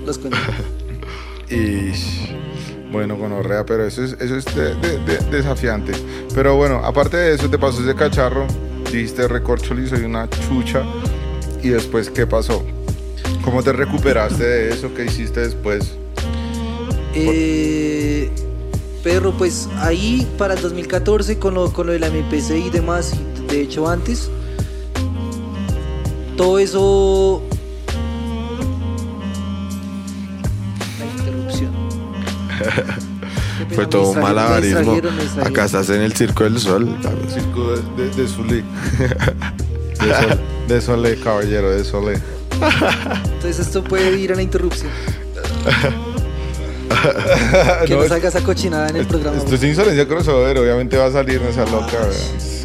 los cuento. Y bueno, gonorrea, pero eso es, eso es de- de- de- desafiante. Pero bueno, aparte de eso, te pasó ese cacharro, dijiste recorcholi, soy una chucha. Y después, ¿qué pasó? ¿Cómo te recuperaste de eso? ¿Qué hiciste después? Eh, perro, pues ahí para el 2014 con lo, con lo de la MPC y demás, y de hecho antes, todo eso... La interrupción. Fue todo un malabarismo. Acá estás en el circo del sol. papi. Circo de, de, de Zulí. De, sol, de Solé, caballero, de Solé. Entonces esto puede ir a la interrupción. que No, no, salga esa cochinada en el programa. Esto es insolencia crossover, obviamente va a salir esa loca.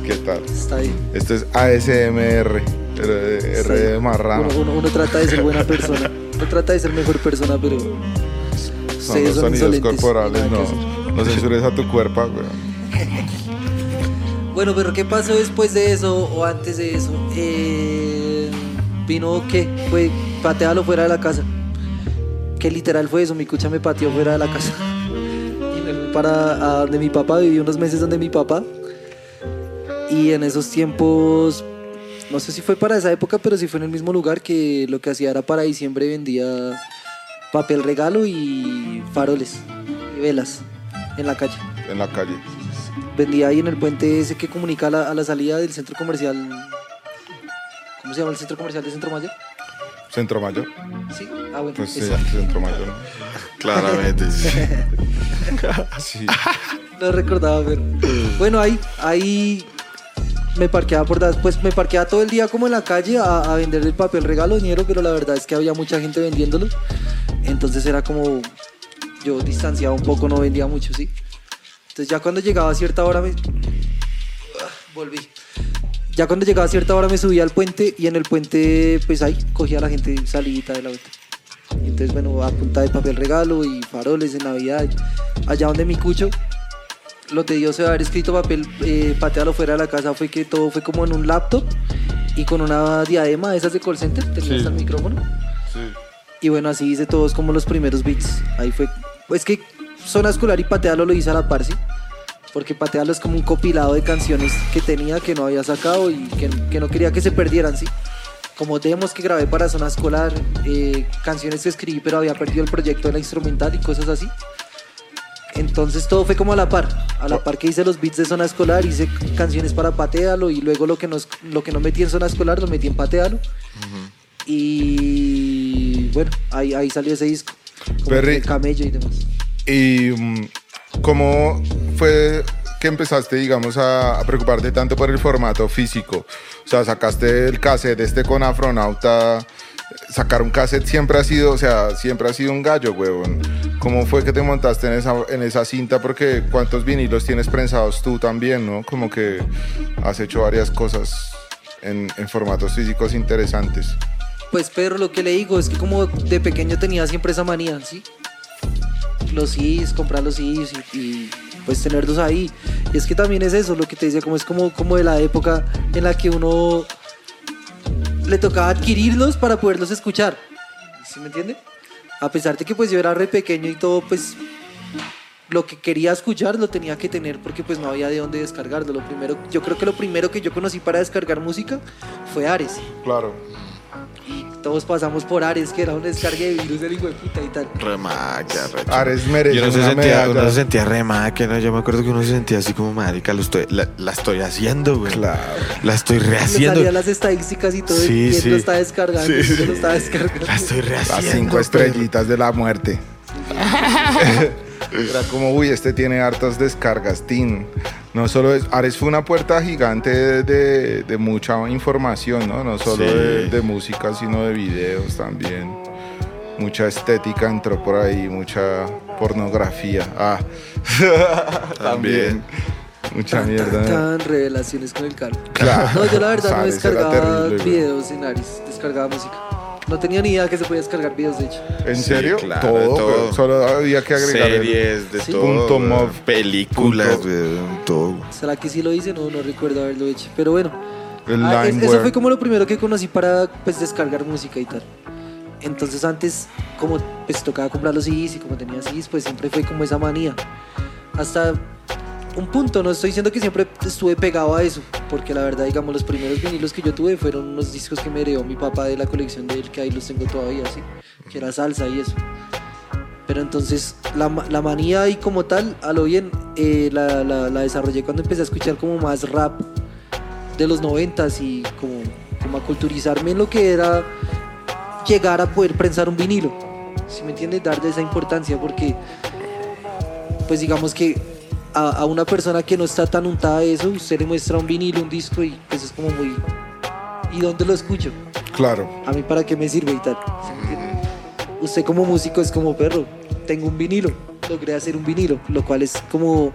¿Qué tal? Está bien. Esto es ASMR, pero R de marrano. Uno, uno- uno trata de ser buena persona. Uno trata de ser mejor persona, pero. Los son sonidos corporales, no. No censures a tu cuerpo, weón. Bueno, pero ¿qué pasó después de eso o antes de eso? Eh, vino que fue patealo fuera de la casa. Que literal fue eso, mi cucha me pateó fuera de la casa. Y me fui para a donde mi papá, viví unos meses donde mi papá. Y en esos tiempos, no sé si fue para esa época, pero sí fue en el mismo lugar que lo que hacía era para diciembre vendía papel regalo y faroles y velas en la calle En la calle. vendía ahí en el puente ese que comunica a la, a la salida del centro comercial. ¿Cómo se llama el centro comercial de Centro Mayor? Centro Mayor. Sí, ah, bueno. Pues sí. Centro Mayor. ¿no? Claramente. sí. Sí. No recordaba, pero. Bueno, ahí, ahí me parqueaba por pues me parqueaba todo el día como en la calle a, a vender el papel regalo dinero, pero la verdad es que había mucha gente vendiéndolo. Entonces era como yo distanciaba un poco, no vendía mucho, sí. Entonces ya cuando llegaba a cierta hora me Ah, volví. Ya cuando llegaba a cierta hora me subía al puente y en el puente pues ahí cogía a la gente salidita de la vuelta. Y Entonces bueno, a punta de papel regalo y faroles en Navidad. Allá donde mi cucho lo tedioso de haber escrito papel, eh, patealo fuera de la casa fue que todo fue como en un laptop y con una diadema de esas de call center, tenía Sí. hasta el micrófono. Sí. Y bueno, así hice todos como los primeros beats. Ahí fue, pues que zona escolar y patealo lo hice a la par, ¿sí? Porque Patealo es como un compilado de canciones que tenía que no había sacado y que, que no quería que se perdieran, ¿sí? Como demos que grabé para zona escolar, eh, canciones que escribí pero había perdido el proyecto de la instrumental y cosas así. Entonces todo fue como a la par, a la par que hice los beats de zona escolar, hice canciones para Patealo y luego lo que, nos, lo que no metí en zona escolar lo metí en Patealo. Y bueno, ahí, ahí salió ese disco, como Perry. el camello y demás. ¿Y mm, cómo fue que empezaste, digamos, a, a preocuparte tanto por el formato físico? O sea, sacaste el cassette este con Afronauta. Sacar un cassette siempre ha sido, o sea, siempre ha sido un gallo, huevón. ¿Cómo fue que te montaste en esa, en esa cinta? Porque cuántos vinilos tienes prensados tú también, ¿no? Como que has hecho varias cosas en, en formatos físicos interesantes. Pues Pedro, lo que le digo es que como de pequeño tenía siempre esa manía, ¿sí? Los CDs, comprar los CDs y, pues tenerlos ahí. Y es que también es eso, lo que te decía, como es como, como de la época en la que uno le tocaba adquirirlos para poderlos escuchar. ¿Sí me entiende? A pesar de que pues yo era re pequeño y todo, pues lo que quería escuchar lo tenía que tener porque pues no había de dónde descargarlo. Lo primero, yo creo que lo primero que yo conocí para descargar música fue Ares. Claro. Todos pasamos por Ares, que era un descargue de virus del hijo de puta y tal. Remaca, recho. Ares merece Yo no se una sentía, uno se sentía remaca, ¿no? Yo me acuerdo que uno se sentía así como, marica, lo estoy, la, la estoy haciendo, güey. Claro. La estoy rehaciendo. salían las estadísticas y todo, Sí, y sí. lo está descargando, Sí, sí. lo está descargando. La estoy Las rehaciendo. cinco estrellitas de la muerte. Era como, uy, este tiene hartas descargas, Tin. No solo es, Ares fue una puerta gigante de, de- de mucha información, ¿no? No solo Sí. de, de música, sino de videos también. Mucha estética entró por ahí, mucha pornografía. Ah, también. Mucha Tan, mierda. tan, revelaciones con el calvo. Claro. No, yo la verdad no descargaba videos en Ares, descargaba música. No tenía ni idea que se podía descargar videos, de hecho. ¿En Sí, serio? claro, todo. Solo había que agregar el- Series, de Sí. todo. Punto. Películas, Punto. todo. ¿Será que sí lo hice? No, no recuerdo haberlo hecho. Pero bueno, el Ah, es- eso fue como lo primero que conocí para pues descargar música y tal. Entonces antes, como pues tocaba comprar los CDs y como tenía CDs, pues siempre fue como esa manía. Hasta un punto, no estoy diciendo que siempre estuve pegado a eso, porque la verdad, digamos, los primeros vinilos que yo tuve fueron unos discos que me heredó mi papá de la colección de él, que ahí los tengo todavía, ¿sí? Que era salsa y eso. Pero entonces la, la manía y como tal, a lo bien, eh, la, la- la desarrollé cuando empecé a escuchar como más rap de los noventas y como, como a culturizarme en lo que era llegar a poder prensar un vinilo. Si me entiendes, darle esa importancia porque, pues digamos que a, a una persona que no está tan untada de eso, usted le muestra un vinilo, un disco y pues es como muy... ¿Y dónde lo escucho? Claro. ¿A mí para qué me sirve y tal? Usted como músico es como perro, tengo un vinilo, logré hacer un vinilo, lo cual es como...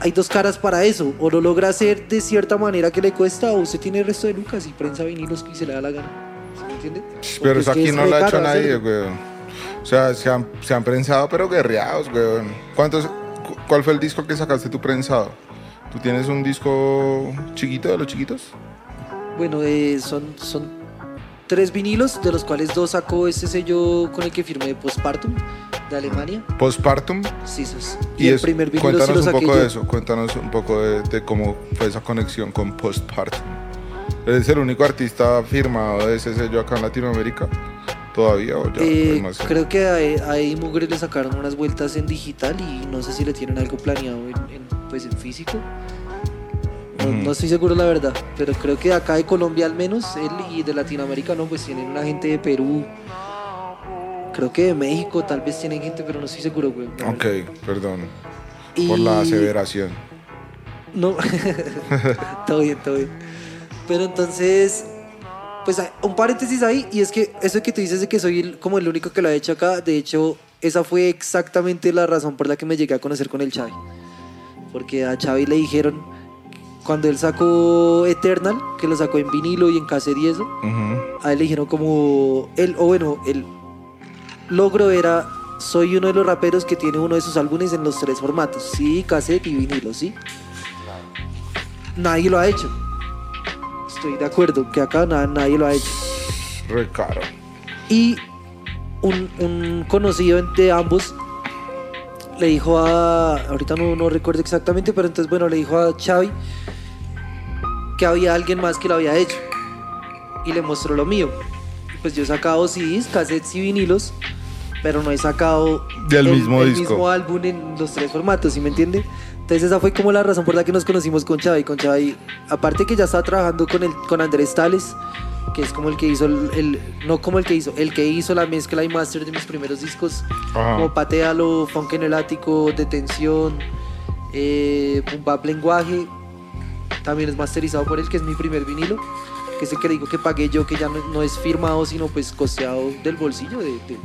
Hay dos caras para eso, o lo logra hacer de cierta manera que le cuesta, o usted tiene el resto de lucas y prensa vinilos y se le da la gana. ¿Sí me entiende? Pero Porque eso es que aquí es no lo ha hecho nadie, weón. O sea, se han, se han prensado, pero guerreados, weón. ¿Cuántos, cu- ¿Cuál fue el disco que sacaste tú prensado? ¿Tú tienes un disco chiquito de los chiquitos? Bueno, eh, son, son tres vinilos, de los cuales dos sacó este sello con el que firmé Postpartum de Alemania. Postpartum. Sí, esos. Y, el es- primer vinilo cuéntanos lo un poco yo. de eso, cuéntanos un poco de, de cómo fue esa conexión con Postpartum. ¿Eres el único artista firmado de ese sello acá en Latinoamérica? ¿Todavía o ya? Eh, creo que a, Mugre le sacaron unas vueltas en digital y no sé si le tienen algo planeado en, en, pues en físico. No, Ujú. no estoy seguro la verdad, pero creo que acá de Colombia al menos, él y de Latinoamérica no, pues tienen una gente de Perú. Creo que de México tal vez tienen gente, pero no estoy seguro, güey. Ok, verdad. perdón por la Y- aseveración. No, todo bien, todo bien. Pero entonces, pues un paréntesis ahí, y es que eso que tú dices de que soy el- como el único que lo ha hecho acá, de hecho, esa fue exactamente la razón por la que me llegué a conocer con el Xavi. Porque a Xavi le dijeron, cuando él sacó Eternal, que lo sacó en vinilo y en cassette y eso, Ujú. a él le dijeron como, él, o bueno, el logro era, soy uno de los raperos que tiene uno de sus álbumes en los tres formatos, sí, cassette y vinilo, ¿sí? Nadie lo ha hecho. Estoy de acuerdo que acá na- nadie lo ha hecho. Re caro. Y un, un conocido de ambos le dijo a, ahorita no, no recuerdo exactamente, pero entonces bueno, le dijo a Xavi que había alguien más que lo había hecho y le mostró lo mío. Y Pues yo he sacado CDs, cassettes y vinilos, pero no he sacado Del el, mismo el disco. mismo álbum en los tres formatos, ¿sí me entiende? Entonces esa fue como la razón por la que nos conocimos con Xavi. Con Xavi, aparte que ya estaba trabajando con, el, con Andrés Tales, que es como el que hizo, el, el- no como el que hizo, el que hizo la mezcla y master de mis primeros discos, Ajá. como Patealo, Funk en el Ático, Detención, eh, Bap Lenguaje, también es masterizado por él, que es mi primer vinilo, que es el que digo que pagué yo, que ya no, no es firmado, sino pues costeado del bolsillo, de, de-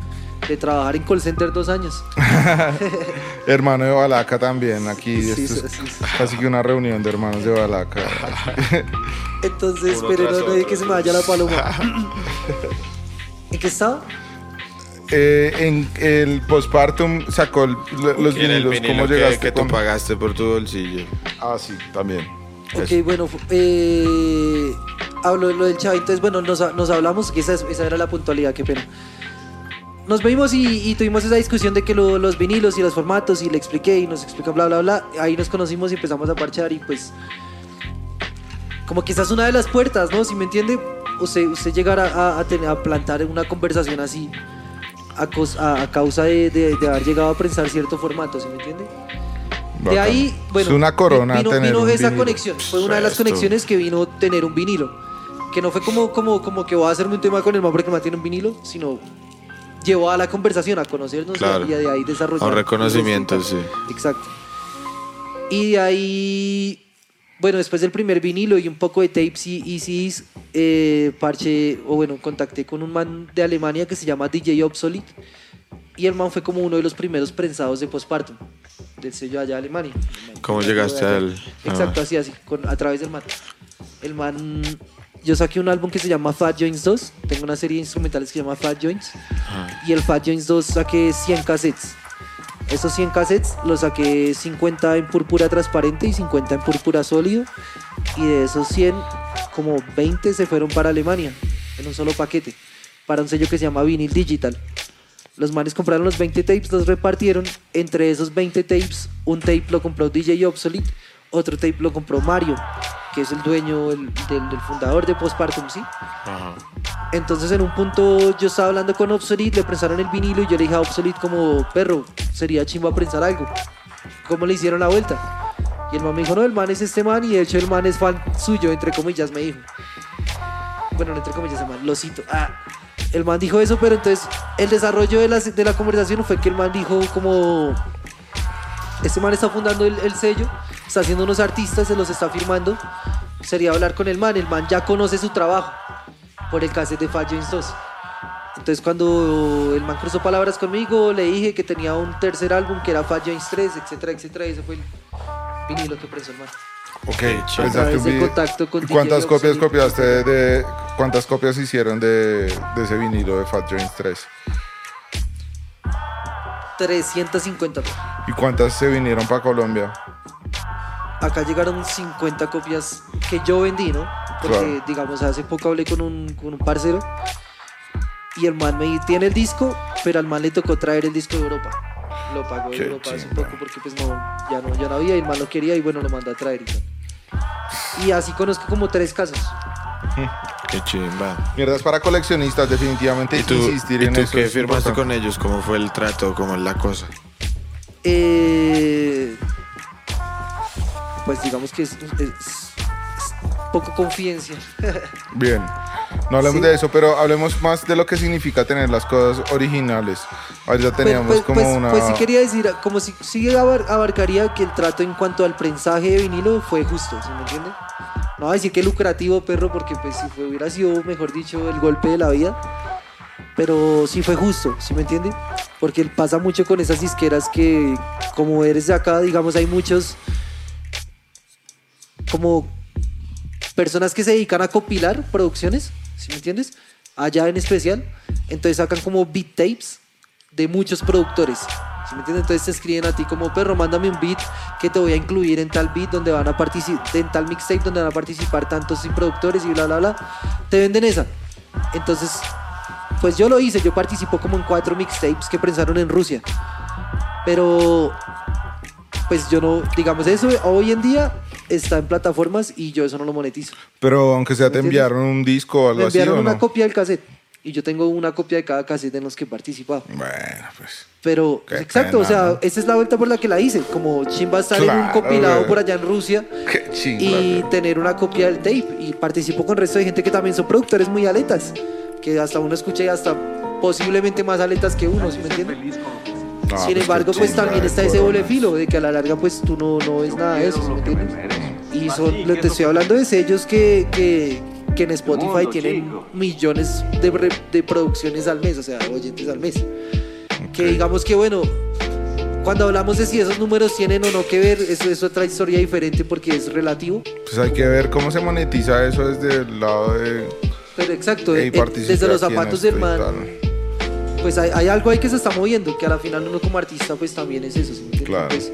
de trabajar en call center dos años. Hermano de Balaca también, aquí. Sí, esto sí, es sí, sí. casi que una reunión de hermanos de Balaca. Entonces, Uno pero no, no que se me vaya la paloma. ¿En qué estaba? Eh, en el postpartum sacó el- los Y en el vinilos. vinilo ¿Cómo que, llegaste que tú con- pagaste por tu bolsillo. Ah, sí, también. Ok, bueno, fu- eh, hablo de lo del Chavi. Entonces, bueno, nos, nos hablamos, que esa, es- esa era la puntualidad, qué pena. Nos vimos y, y tuvimos esa discusión de que lo- los vinilos y los formatos, y le expliqué y nos explica bla, bla, bla. Ahí nos conocimos y empezamos a parchar y pues. Como que esa es una de las puertas, ¿no? Si me entiende, usted, usted llegar a, a- a tener, a plantar una conversación así a, cos- a- causa de, de- de haber llegado a pensar cierto formato, ¿sí me entiende? De Bacano. ahí, bueno, Es una corona vino, tener vino un esa vinilo. conexión. Fue una de las conexiones que vino tener un vinilo. Que no fue como, como, como que voy a hacerme un tema con el man porque el man tiene un vinilo, sino llevó a la conversación, a conocernos Claro. y de ahí desarrollar. A un reconocimiento, y sí. Exacto. Y de ahí, bueno, después del primer vinilo y un poco de tapes y, y CDs, eh, parche, o bueno, contacté con un man de Alemania que se llama DJ Obsolete. Y el man fue como uno de los primeros prensados de postpartum del sello allá de Alemania. ¿Cómo llegaste al- Exacto, ah. así, así, con- a través del man. El man, yo saqué un álbum que se llama Fat Joints 2. Tengo una serie de instrumentales que se llama Fat Joints. Y el Fat Joints 2 saqué 100 cassettes. Esos 100 cassettes los saqué 50 en púrpura transparente y 50 en púrpura sólido. Y de esos 100, como 20 se fueron para Alemania, en un solo paquete, para un sello que se llama Vinyl Digital. Los manes compraron los 20 tapes, los repartieron. Entre esos 20 tapes, un tape lo compró DJ Obsolete, otro tape lo compró Mario, que es el dueño, el- del, del fundador de Postpartum, ¿sí? Ajá. Entonces en un punto yo estaba hablando con Obsolete, le prensaron el vinilo y yo le dije a Obsolete como, perro, sería chimba prensar algo. ¿Cómo le hicieron la vuelta? Y el man me dijo, no, el man es este man y de hecho el man es fan suyo, entre comillas, me dijo. Bueno, no entre comillas, el man, lo cito. Ah, el man dijo eso, pero entonces el desarrollo de la, de la conversación fue que el man dijo como, este man está fundando el, el sello, está haciendo unos artistas, se los está firmando. Sería hablar con el man, el man ya conoce su trabajo por el cassette de Fat Jones 2. Entonces cuando el man cruzó palabras conmigo, le dije que tenía un tercer álbum que era Fat Jones 3, etcétera, etcétera, y ese fue el vinilo que prensó el man. Ok, pensaste través un contacto con ¿Y ¿Cuántas DJ copias copiaste de, de- cuántas copias hicieron de, de ese vinilo de Fat Jones 3? 350. ¿Y cuántas se vinieron para Colombia? Acá llegaron 50 copias que yo vendí, ¿no? Porque, Claro. digamos, hace poco hablé con un, con un parcero y el man me tiene el disco, pero al man le tocó traer el disco de Europa. Lo pagó de Europa hace poco porque pues no, ya no, ya no había y el man lo quería y bueno, lo mandó a traer y tal. Y así conozco como tres casos. Qué chimba. Mierdas para coleccionistas, definitivamente ¿Y tú, insistir ¿y en tú eso. qué firmaste importante. con ellos? ¿Cómo fue el trato? ¿Cómo es la cosa? Eh, pues digamos que es, es- es poco confidencial. Bien. No hablemos Sí. de eso, pero hablemos más de lo que significa tener las cosas originales. Ahorita teníamos pues, como pues- una. pues sí quería decir, como si sí abar- abarcaría que el trato en cuanto al prensaje de vinilo fue justo, ¿sí me entiende? No voy a decir que lucrativo, perro, porque pues si fue, hubiera sido, mejor dicho, el golpe de la vida. Pero sí fue justo, ¿sí me entiende? Porque pasa mucho con esas disqueras que, como eres de acá, digamos, hay muchos como personas que se dedican a copilar producciones, ¿sí me entiendes? Allá en especial. Entonces sacan como beat tapes de muchos productores. ¿Sí me entiendes? Entonces te escriben a ti como perro, mándame un beat que te voy a incluir en tal beat donde van a participar, en tal mixtape donde van a participar tantos productores y bla, bla, bla. Te venden esa. Entonces, pues yo lo hice, yo participo como en cuatro mixtapes que prensaron en Rusia. Pero, pues yo no, digamos, eso hoy en día está en plataformas y yo eso no lo monetizo. Pero aunque sea, te enviaron un disco o algo Me así, enviaron ¿o una no? copia del cassette y yo tengo una copia de cada cassette en los que he participado. Bueno, pues. Pero, Qué exacto, o sea, ¿no? esa es la vuelta por la que la hice. Como Chimba estar en un Claro, compilado güey. por allá en Rusia Qué chingada. y tener una copia del tape. Y participo con el resto de gente que también son productores muy aletas. Que hasta uno escucha y hasta posiblemente más aletas que uno, ¿sí me entiendes? No, Sin pues, embargo, pues también está ese doble filo de que a la larga pues tú no, no ves nada de eso, ¿sí me entiendes? Y son, lo- te estoy hablando de sellos que, que, que en Spotify tienen millones de, re- de producciones al mes, o sea, oyentes al mes. Que digamos que bueno, cuando hablamos de si esos números tienen o no que ver, eso es otra historia diferente porque es relativo. Pues hay que ver cómo se monetiza eso desde el lado de. Pero exacto, Ey, eh, participé desde los zapatos del man. Pues hay, hay algo ahí que se está moviendo, que a la final uno como artista pues también es eso, ¿sí? Claro. Pues,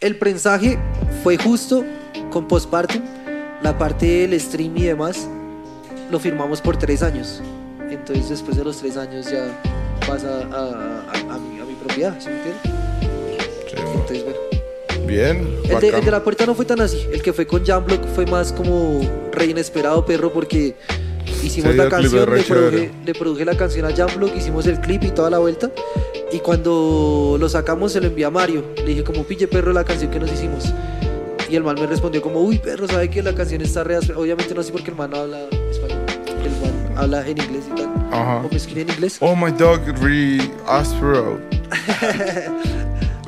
el prensaje fue justo con postpartum, la parte del stream y demás lo firmamos por tres años, entonces después de los tres años ya pasa a, a- a mi, a mi propiedad, ¿sí me entiendes? Sí, Entonces bueno. Bien. El de, el de la puerta no fue tan así. El que fue con Jamblock fue más como re inesperado, perro, porque hicimos la canción, le produje, le produje la canción a Jamblock, hicimos el clip y toda la vuelta. Y cuando lo sacamos se lo envié a Mario. Le dije como, pille perro la canción que nos hicimos. Y el man me respondió como, uy perro, ¿sabe que la canción está re áspera?". Obviamente no sé porque el man no habla español. El man habla en inglés y tal. Ajá. O me escribe en inglés. Oh my dog, re aspero.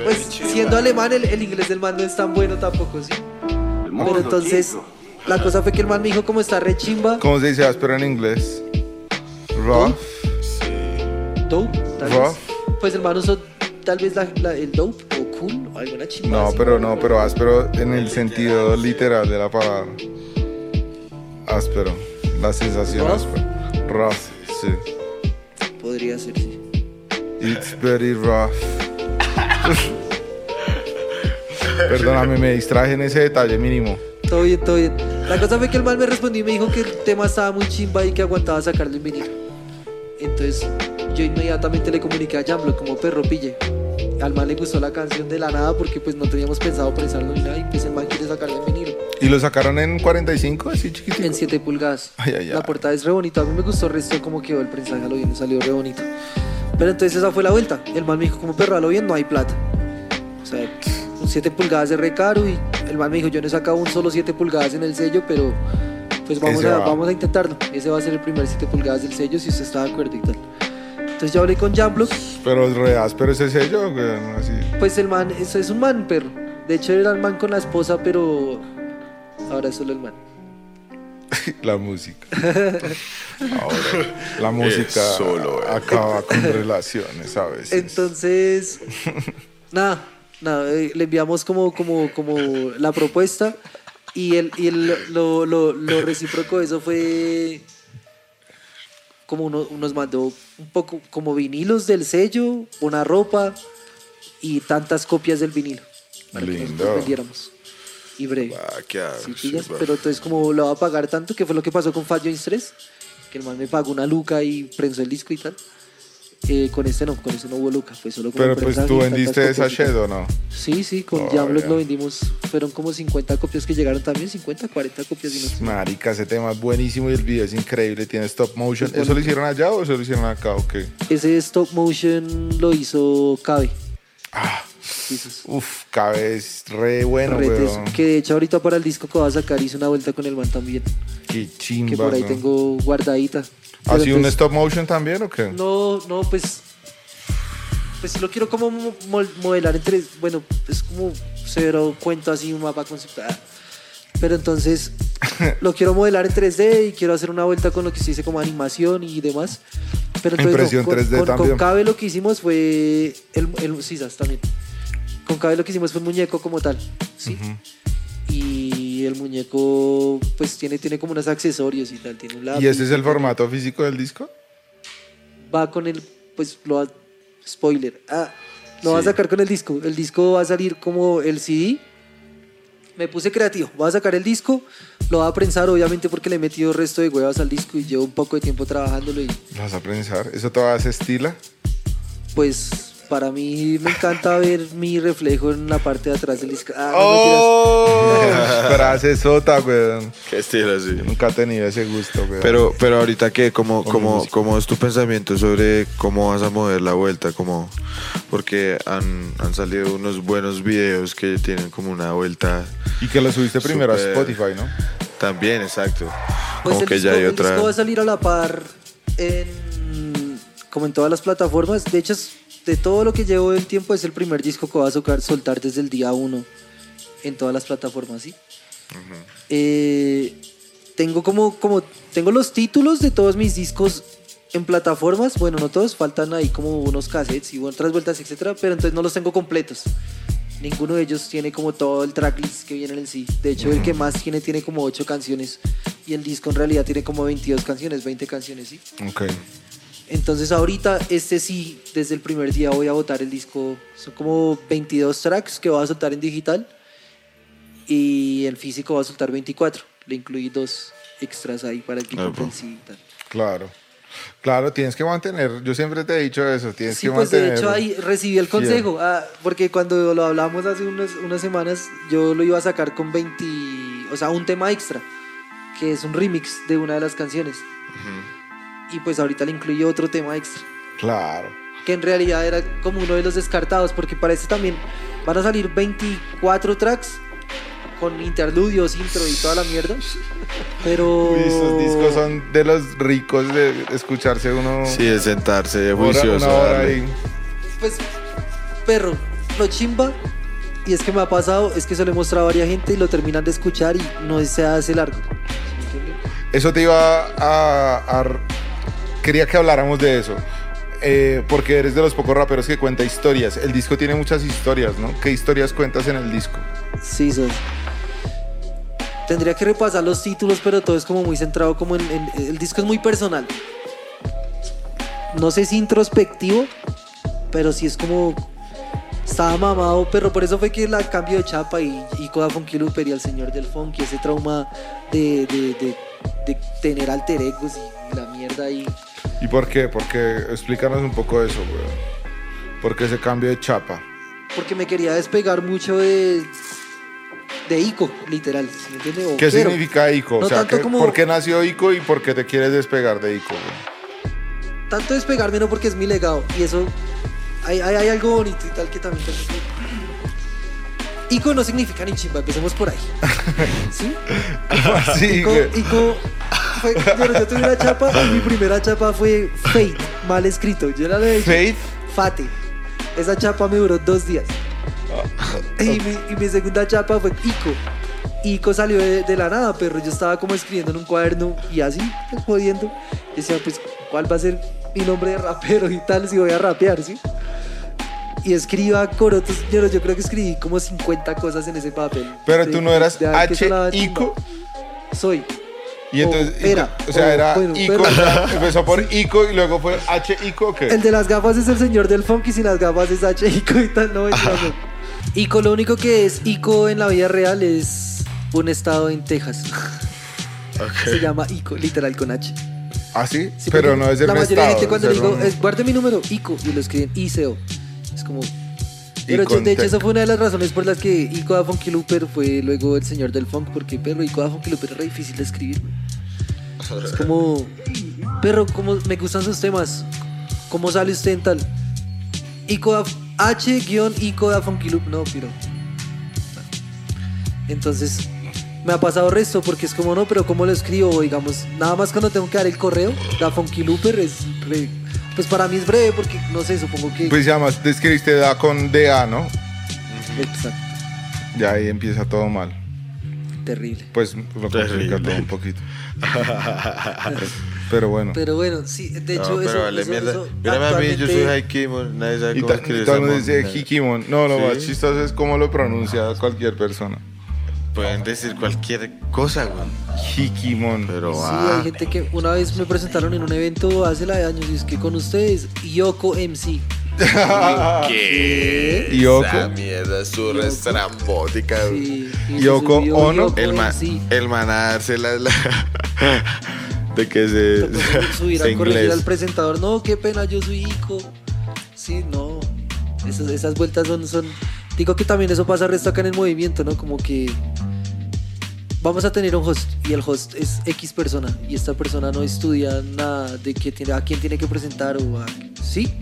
Pues siendo alemán, el, el inglés del man no es tan bueno tampoco, sí. Pero entonces, la cosa fue que el man me dijo como está re chimba. ¿Cómo se dice áspero en inglés? Rough. Dope, tal Rough. vez. Pues el man usó tal vez la- la- el dope o cool o alguna chimba. No, así. pero no, pero áspero en el sentido literal de la palabra. Áspero. La sensación Rough. áspera. Rough, sí. Podría ser, sí. It's very rough. Perdóname, me distraje en ese detalle mínimo. Todo bien, todo bien. La cosa fue que el man me respondió y me dijo que el tema estaba muy chimba y que aguantaba sacarlo en vinilo. Entonces, yo inmediatamente le comuniqué a Jamblo como perro pille. Al man le gustó la canción de la nada porque pues no teníamos pensado prensarlo ni nada y pues el man quiere sacarlo en vinilo. ¿Y lo sacaron en 45, así chiquitito? En 7 pulgadas. Ay, ay, La ay. portada es re bonita. A mí me gustó el resto como quedó el prensaje a lo bien, salió re bonito. Pero entonces esa fue la vuelta. El man me dijo, como perro, a lo bien no hay plata. O sea, un 7 pulgadas es re caro y el man me dijo, yo no he sacado un solo 7 pulgadas en el sello, pero pues vamos, a, va. vamos a intentarlo. Ese va a ser el primer 7 pulgadas del sello si usted está de acuerdo y tal. Entonces yo hablé con Jamblock, Pero es re áspero ese sello, así. pues el man, eso es un man, perro. De hecho era el man con la esposa, pero ahora es solo el man. La música. Ahora, la música solo, eh. acaba con relaciones a veces. Entonces, nada, nada, eh, le enviamos como, como, como la propuesta y, el, y el- lo, lo, lo recíproco de eso fue como uno, nos mandó un poco como vinilos del sello, una ropa y tantas copias del vinilo para que Lindo. nosotros vendiéramos. Y breve. Ah, qué Sí, pillas, pero entonces como lo va a pagar tanto, que fue lo que pasó con Fat Jones 3, que el man me pagó una luca y prensó el disco y tal. Eh, con este no, con este no hubo luca, fue solo como Pero pues tú vendiste esa shed o no? Sí, sí, con Oh, lo vendimos, fueron como 50 copias que llegaron también, 50, 40 copias y no sé. Marica, ese tema es buenísimo y el video es increíble, tiene stop motion. Es ¿Eso lo hicieron allá o eso lo hicieron acá o qué? Ese stop motion lo hizo Cabe. Ah, uf, cabe es re bueno, weón. Que de hecho ahorita para el disco que va a sacar hice una vuelta con el man también, Qué chimba. que por ahí ¿no? tengo guardadita. Pero ¿Así un entonces- stop motion también o qué? No, no, pues. Pues lo quiero como modelar en tres. Bueno, es como cero cuento así, un mapa conceptual. Pero entonces lo quiero modelar en 3D y quiero hacer una vuelta con lo que se dice como animación y demás. Pero entonces no, Impresión con, 3D con- con también. Cabe lo que hicimos fue. El, el también. Con Cabe lo que hicimos fue un muñeco como tal. ¿sí? Y el muñeco, pues tiene, tiene como unos accesorios y tal. Tiene un ¿Y lápiz, ese es el formato físico del disco? va con el, pues lo va, spoiler, ah, lo va a sacar con el disco, el disco va a salir como el CD, me puse creativo, voy a sacar el disco, lo voy a prensar obviamente porque le he metido resto de huevas al disco y llevo un poco de tiempo trabajándolo y ¿Lo vas a prensar? ¿Eso todavía se estila? pues Para mí me encanta ver mi reflejo en la parte de atrás del disco. Ah, ¡Oh! Frase sota, weón. Qué estilo así. Nunca he tenido ese gusto, weón. Pero, pero ahorita qué, ¿Cómo, cómo, cómo es tu pensamiento sobre cómo vas a mover la vuelta? Como, porque han, han salido unos buenos videos que tienen como una vuelta Y que lo subiste primero a Spotify, ¿no? también, exacto. Pues como el que disco, ya hay el otra. disco va a salir a la par en, como en todas las plataformas. De hecho, es- de todo lo que llevo del tiempo es el primer disco que voy a socar- soltar desde el día 1 en todas las plataformas, ¿sí? Eh, tengo como, como, tengo los títulos de todos mis discos en plataformas. Bueno, no todos, faltan ahí como unos cassettes y otras vueltas, etcétera, pero entonces no los tengo completos. Ninguno de ellos tiene como todo el tracklist que viene en sí. De hecho, el que más tiene tiene como 8 canciones y el disco en realidad tiene como 22 canciones, 20 canciones, ¿sí? Ok. Entonces ahorita este sí, desde el primer día voy a votar el disco. Son como 22 tracks que voy a soltar en digital y el físico va a soltar 24. Le incluí dos extras ahí para el que compren sí y tal. Claro. Claro, tienes que mantener. Yo siempre te he dicho eso. Tienes Sí, que pues de mantener. hecho ahí recibí el consejo, ah, porque cuando lo hablamos hace unas, unas semanas, yo lo iba a sacar con 20, o sea, un tema extra, que es un remix de una de las canciones. Y pues ahorita le incluí otro tema extra, Claro. que en realidad era como uno de los descartados, porque parece también van a salir 24 tracks con interludios, intro y toda la mierda. Pero... Uy, esos discos son de los ricos de escucharse uno. Sí, de sentarse juicioso. una hora. Pues, perro, lo chimba. Y es que me ha pasado, es que se lo he mostrado a varias gente y lo terminan de escuchar y no se hace largo. Eso te iba a, a- Quería que habláramos de eso. Eh, porque eres de los pocos raperos que cuenta historias. El disco tiene muchas historias, ¿no? ¿Qué historias cuentas en el disco? Sí, sos. Tendría que repasar los títulos, pero todo es como muy centrado como en, el disco es muy personal. No sé si introspectivo, pero sí es como estaba mamado, pero por eso fue que la cambio de chapa y, y Coda Funky Looper y al señor del funk y ese trauma de, de- de- tener alter egos y la mierda ahí. ¿Y por qué? Porque explícanos un poco eso, weón. ¿Por qué ese cambio de chapa? Porque me quería despegar mucho de, de Ico, literal. ¿Qué quiero. significa ICO? No o sea, tanto ¿qué- como- ¿por qué nació ICO y por qué te quieres despegar de ICO? weón? tanto despegarme no porque es mi legado y eso hay, hay, hay algo bonito y tal que también tengo que- Ico no significa ni chimba, empecemos por ahí. ¿Sí? Sí, Ico. Ico fue, yo, yo tuve una chapa, mi primera chapa fue Fate, mal escrito. Yo la leí Fate. Fate. Esa chapa me duró dos días. Y mi, y mi segunda chapa fue Ico. Ico salió de, de la nada, pero yo estaba como escribiendo en un cuaderno y así, pues, jodiendo. Y decía, pues, ¿cuál va a ser mi nombre de rapero y tal si voy a rapear, sí? Y escriba corotos. Yo, yo creo que escribí como 50 cosas en ese papel. Pero tú no eras H ICO. Soy. Y entonces, O era, o sea, era bueno, ICO, pero- empezó por ICO y luego fue H ICO, ¿o ¿qué? El de las gafas es el señor del funk y sin las gafas es H Ico y tal, no. Ico, lo único que es Ico en la vida real es un estado en Texas. Se llama Ico, literal con H. ¿Ah, sí? Sí, Pero no es de La mayoría de gente cuando le digo, un- guarde mi número, Ico, y lo escriben ICO. Es como. Pero de hecho, esa fue una de las razones por las que Ico da Funky Looper fue luego el señor del funk, porque perro, Ico da Funky Looper es re difícil de escribir. Es como. Perro, como me gustan sus temas. ¿Cómo sale usted en tal? Ico da H-Ico da Funky Loop. No, pero. Entonces, me ha pasado resto porque es como no, pero ¿cómo lo escribo? Digamos, nada más cuando tengo que dar el correo, da Funky Looper es. re- pues para mí es breve porque no sé, supongo que. Pues ya más, te escribiste da con DA, ¿no? Exacto, Ya ahí empieza todo mal. terrible. Pues lo complica todo un poquito. Pero bueno. Pero bueno, sí, de hecho, No, pero eso. vale eso- mierda. eso Mírame a mí, yo soy Haikimon. Nadie sabe Y cómo escribir todo el esa mundo dice. Hikimon. No, lo Sí. más chistoso es cómo lo pronuncia cualquier persona. Pueden decir cualquier cosa, güey. Hikimon. Pero Sí, ah, hay gente que una vez me presentaron en un evento hace la de años y es que con ustedes, Yoko MC. ¿Qué? Yoko. Esa mierda es su estrambótica, güey. Sí, Yoko Ono, Yoko El, man, MC. el man a darse la, la- de que se, subir a corregir al presentador. No, qué pena, yo soy Ico. Sí, no. Esas, esas vueltas son, son... Digo que también eso pasa resto acá en el movimiento, ¿no? Como que vamos a tener un host y el host es X persona y esta persona no estudia nada de que tiene, a quién tiene que presentar o a... ¿Sí?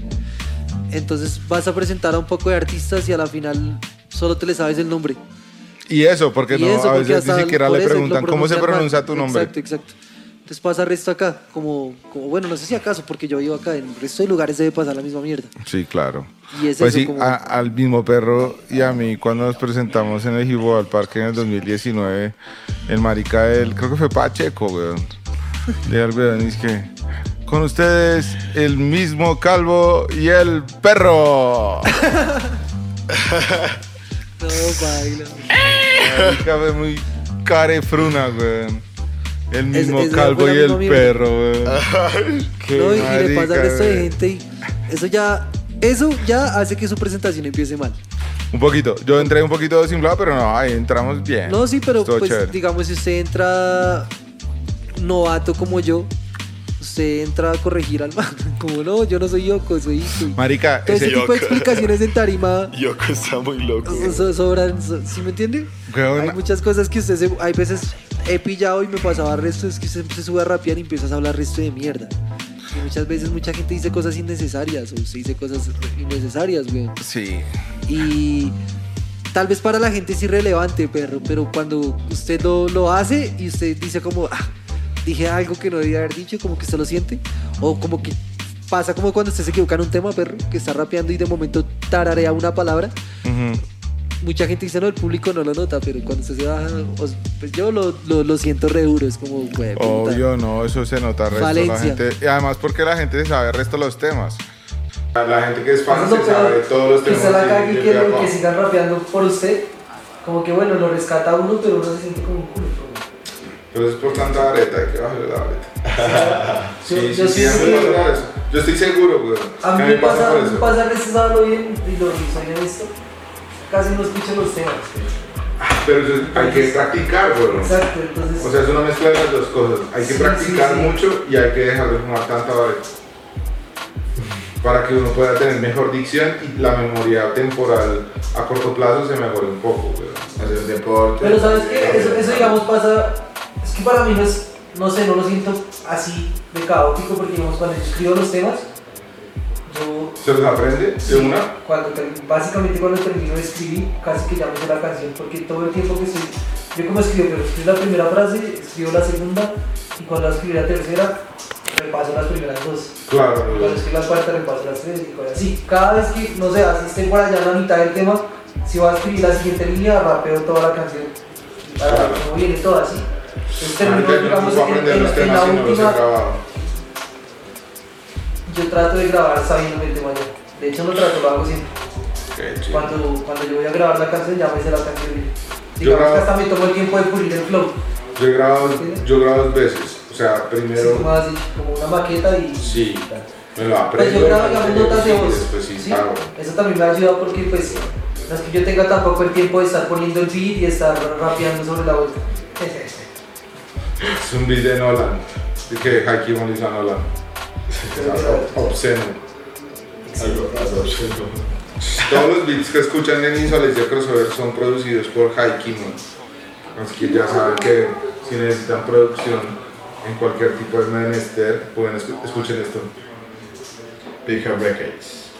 Entonces vas a presentar a un poco de artistas y a la final solo te le sabes el nombre. Y eso, porque Y no, eso, a veces ni siquiera le preguntan cómo se mal. pronuncia tu nombre. Exacto, exacto. Entonces pasa resto acá, como, como, bueno, no sé si acaso, porque yo vivo acá, en el resto de lugares debe pasar la misma mierda. Sí, claro. Y es Pues eso sí, como- a- al mismo perro y a mí cuando nos presentamos en el Jibo al Parque en el 2019, el marica del, creo que fue Pacheco, weón. De al weón, y es que con ustedes el mismo calvo y el perro. No, baila. Marica fue muy carefruna, weón. El mismo es- calvo y el mierda. perro, weón. Qué No, y, y le marica, pasa al resto de gente y eso ya, eso ya hace que su presentación empiece mal. Un poquito. Yo entré un poquito desimplado, pero no, ahí entramos bien. No, sí, pero Estuvo pues chévere. digamos si usted entra novato como yo, usted entra a corregir al man. Como no, yo no soy Yoko, soy Iku. Marica, Todo ese ese, tipo de explicaciones en tarima Yoko está muy loco. so- so- sobran, so- ¿sí me entiende? Hay muchas cosas que usted se, hay veces he pillado y me pasaba resto, es que usted se sube a rapear y empiezas a hablar resto de mierda. Y muchas veces mucha gente dice cosas innecesarias o usted dice cosas innecesarias, güey. Sí. Y tal vez para la gente es irrelevante, perro, pero cuando usted lo, lo hace y usted dice como, ah, dije algo que no debía haber dicho, como que usted lo siente, o como que pasa como cuando usted se equivoca en un tema, perro, que está rapeando y de momento tararea una palabra. Ujú. Mucha gente dice, no, el público no lo nota, pero cuando usted se baja, os- pues yo lo, lo, lo siento re duro, es como, güey. Obvio, no, eso se nota resto. La gente, y además porque la gente sabe el resto de los temas. La gente que es fan se sabe todos los que temas. usted la cague y que, que sigan rapeando por usted, como que bueno, lo rescata uno, pero uno se siente como un culo. Pero es por tanta vareta, hay que bajarle la. Yo- Sí, yo sí, sí sí, que- pasa. Yo estoy seguro, güey. A mí que me pasa, por a mí me pasa resto bien y lo honesto, casi no escucho los temas. Pero eso es- hay que practicar, güey. Exacto, entonces. O sea, es una mezcla de las dos cosas. Hay que Sí, practicar sí, sí. mucho y hay que dejar de fumar tanta vareta. Para que uno pueda tener mejor dicción y la memoria temporal a corto plazo se mejore un poco. Hacer deporte. pero sabes que eso, eso digamos pasa, es que para mí no es, no sé, no lo siento así de caótico porque digamos cuando yo escribo los temas, yo ¿Se los aprende de una? cuando básicamente cuando termino de escribir casi que ya me sé la canción porque todo el tiempo que estoy yo como escribo pero escribo la primera frase escribo la segunda y cuando escribo la tercera repaso las primeras dos Claro, cuando güey. escribo la cuarta repaso las tres y así cada vez que no sé así esté por allá en la mitad del tema si voy a escribir la siguiente línea rapeo toda la canción para Claro. como viene toda así entonces termino digamos en, en- en la última. Yo trato de grabar sabiendo el tema ya de hecho no trato lo hago siempre Qué cuando, cuando yo voy a grabar la canción, ya me sé la canción. Digamos grabo- que hasta me tomo el tiempo de pulir el flow. Yo he grabado, yo he grabado dos veces. O sea, primero, como, así, como una maqueta y. sí, me lo Pues aprendo. yo grabo, digamos, notas de voz. Después sí, ¿sí? Eso también me ha ayudado porque, pues, no es que yo tenga tampoco el tiempo de estar poniendo el beat y estar rapeando sobre la vuelta. Es un beat de Nolan. Que Haki Mon hizo a Nolan. Es algo obsceno. Todos los beats que escuchan en Insolencia Crossover son producidos por Haki Mon. Así que ya saben que si necesitan producción en cualquier tipo de menester, pueden escu- escuchen esto. Big Up Records.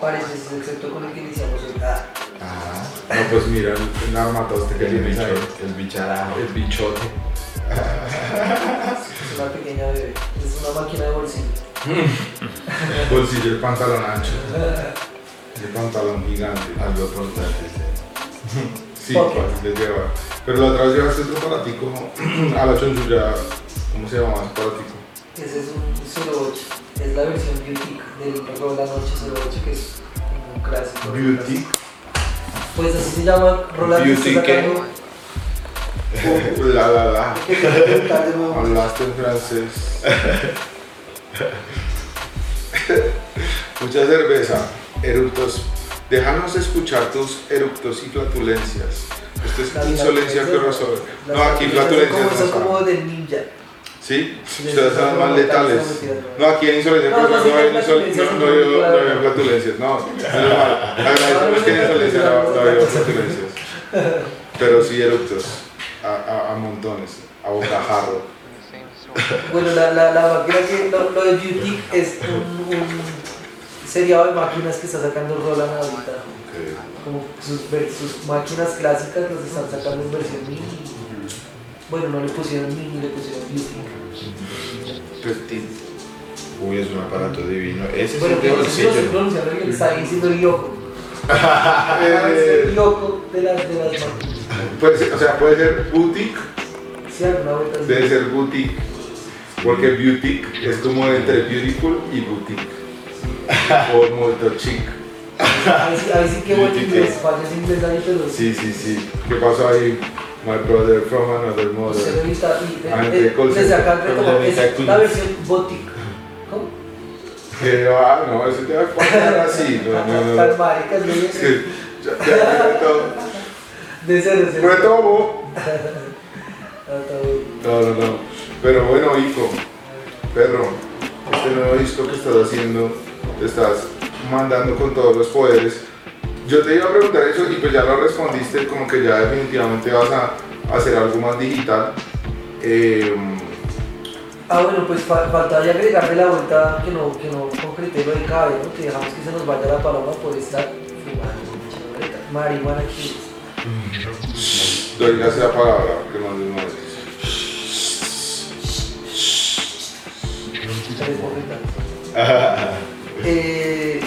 Parece, excepto con el que iniciamos hoy. Ah, Ajá. No, pues mira, el armatoste que El tienes ahí. El bicharajo. El bichote. es una pequeña bebé. Una máquina de bolsillo. Bolsillo, el pantalón ancho. El pantalón gigante. Algo portátil. Sí, fácil de llevar. Pero la otra vez llevaste otro aparatico a la chonchulla. ¿Cómo se llama ese aparatico? Ese es un 08. Es la versión Beauty del Roll La Noche 08, que es un clásico. Beauty. Pues así se llama Roland Beauty, está ¿qué? La la la. Que. Hablaste en francés. Mucha cerveza. Eructos. Déjanos escuchar tus eructos y flatulencias. Esto es insolencia crossover. la- No, aquí la- flatulencias Como, son como del ninja. ¿Sí? Ustedes son más letales. no, aquí en Insolencia No, no, no hay flatulencias, no- no, no. Agradecemos que en Insolencia flatulencias. Pero sí eructos. A, a, a montones. A bocajarro. Bueno, la, la, la máquina que lo, lo de Beauty es un, un seriado de máquinas que está sacando Roland ahorita. Como sus, ver- sus máquinas clásicas las están sacando en versión mini. Bueno, no le pusieron mini, le pusieron Beauty. Petit. Uy, es un aparato divino. Ese Bueno, es el de que no sé si lo estoy bolsillo. pronunciando bien, está diciendo Yoko. Es Yoko de las, de las máquinas. Puede ser- o sea, puede ser boutique, debe ser boutique. Porque boutique es como entre beautiful y boutique. O molto chic. Ahí sí, que bueno Beauty inglés, cake. fallos inglés ahí, pero Sí, sí, sí. ¿Qué pasó ahí? My brother from another mother. y Ah, eh, call desde acá la versión boutique. ¿Cómo? Que va, no, eso te va a poner así. No, no, no. Las maricas, ya, ya reto- De cero, de cero. Retomo. Ah. No, no, no. Pero bueno, hijo, perro, este nuevo disco que estás haciendo, te estás mandando con todos los poderes. Yo te iba a preguntar eso y pues ya lo respondiste, como que ya definitivamente vas a hacer algo más digital. Eh, Ah, bueno, pues fa- faltaría agregarle la vuelta que no, que no concreté lo de cabe, ¿no? Que dejamos que se nos vaya la paloma por estar fumando marihuana aquí. Doy la palabra, que no no es. Tres bofetadas. eh.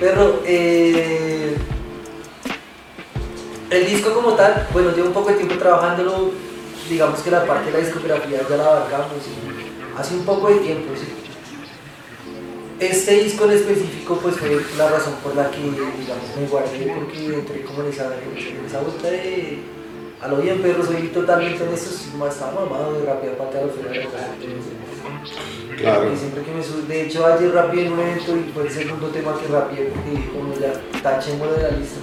Pero, eh, el disco como tal, bueno, llevo un poco de tiempo trabajándolo, digamos que la parte de la discografía ya la abarcamos, hace un poco de tiempo, sí. Este disco en específico pues fue la razón por la que digamos me guardé porque entré como en esa, en esa vuelta de a lo bien perro soy totalmente honesto, estaba mamado de rápida pata a lo fuera de la casa. Claro. Siempre que me de hecho ayer rapié en un evento y fue el segundo tema que rapié porque como ya tachémoslo de la lista.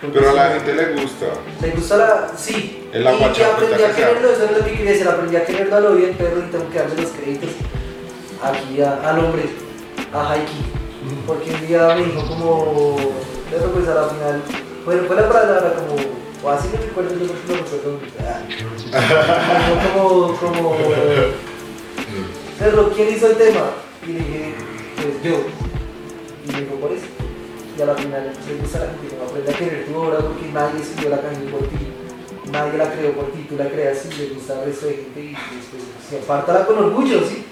Porque Pero a la gente le gusta. me gusta la. Sí. Es la y, aprendí a quererlo, eso es lo que quería decir. Aprendí a quererlo a lo bien, perro, y tengo que darle los créditos aquí a- al hombre, a Haiki. Porque un día me dijo como. Pero pues a la final. Bueno, fue la palabra como. O así me recuerdo, yo creo que lo recuerdo. Ah. Como. como Perro, ¿quién hizo el tema? Y le dije, pues yo. Y me dijo, por eso. Y a la final le gusta a la gente, como aprende a querer tu obra porque nadie escribió la canción por ti. Nadie la creó por ti, tú la creas y le gusta al resto de gente y después se apártala con orgullo, ¿sí?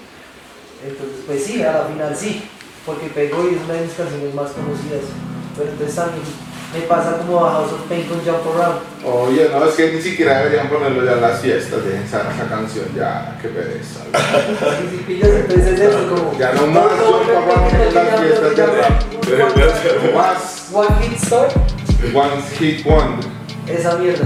Entonces, pues sí, a la final sí, porque pegó y es una de mis canciones más conocidas. Pero entonces también me pasa como a House of Pain con Jump Around. Oye, no, es que ni siquiera deberían ponerlo ya en las fiestas, dejen esa, esa canción ya, qué pereza. Así si pillas, entonces es eso, como. Ya no más Jump Around en las fiestas de rap. rap. Más One Hit Store, One Hit Wonder. esa mierda.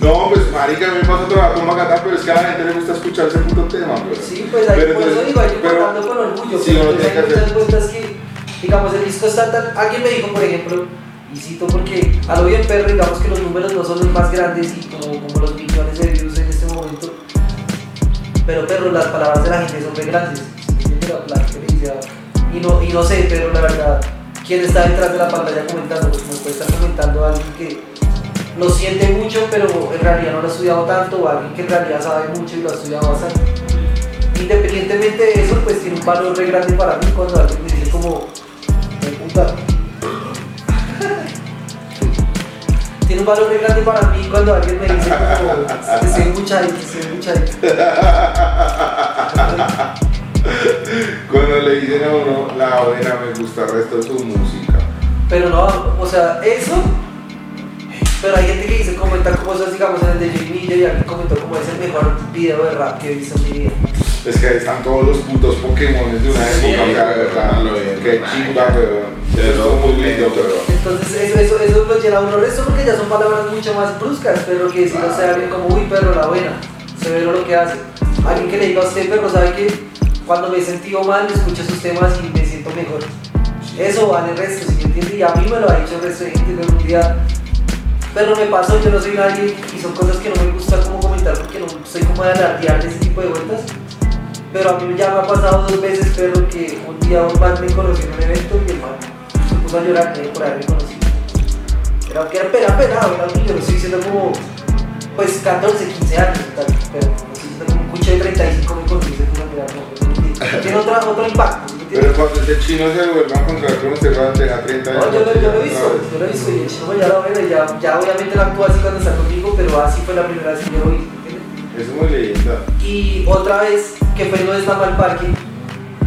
No, pues marica, a mí me pasa trabajar con Macatá, pero es que a la gente le gusta escuchar ese puto tema, bro. Sí, pues ahí, Pero por eso digo, hay que pero- contarlo con orgullo. Sí, pero entonces hay que muchas vueltas que, digamos, el disco está tan. Alguien me dijo, por ejemplo, y cito porque a lo bien perro, digamos que los números no son los más grandes y como, como los millones de views en este momento. Pero perro, las palabras de la gente son muy grandes. y no, y no sé, pero la verdad, ¿quién está detrás de la pantalla comentando? Porque me puede estar comentando alguien que lo siente mucho, pero en realidad no lo ha estudiado tanto, o alguien que en realidad sabe mucho y lo ha estudiado bastante. Independientemente de eso, pues tiene un valor re grande para mí cuando alguien me dice como, "Me puta. Tiene un valor re grande para mí cuando alguien me dice como, que soy mucha que soy mucha Cuando le dicen a uno, la buena me gusta el resto de su música. Pero no, o sea, eso. Pero hay gente que dice comentar cosas, digamos, en el de Miller y alguien comentó como es el mejor video de rap que he visto en mi vida. Es que ahí están todos los putos Pokémon de una Sí, época, verdad. lo bien. Qué chimba, Eso es muy lindo, weón. Entonces eso, eso, eso lo llena a uno resto porque ya son palabras mucho más bruscas, pero que si no sea alguien como, uy, perro, la buena, severo lo que hace. Alguien que le diga a usted, perro, sabe que cuando me he sentido mal, escucho sus temas y me siento mejor. Eso vale el resto, si me entiende? Y a mí me lo ha dicho el resto de gente de un día. Pero me pasó, yo no soy nadie y son cosas que no me gusta como comentar porque no soy como de alardear de ese tipo de vueltas. Pero a mí ya me ha pasado dos veces, perro, que un día un man me conoció en un evento y el man se puso a llorar eh, por haberme conocido. Era que era pena, pelado, era un niño, estoy diciendo como, pues 14, 15 años tal, pero estoy diciendo como un cucho de 35 me conoció y se puso a llorar. Tiene otro, otro impacto. ¿Me entiendes? Pero cuando este chino se vuelva a encontrar con usted cuando tenga 30 años. No, yo, lo- yo lo he visto, yo lo he visto y el chino ya lo ve, ya, ya obviamente lo actúa así cuando está conmigo, pero así fue la primera vez que yo lo vi, ¿entiendes? Es muy linda. Y otra vez, que fue no estaba al parque,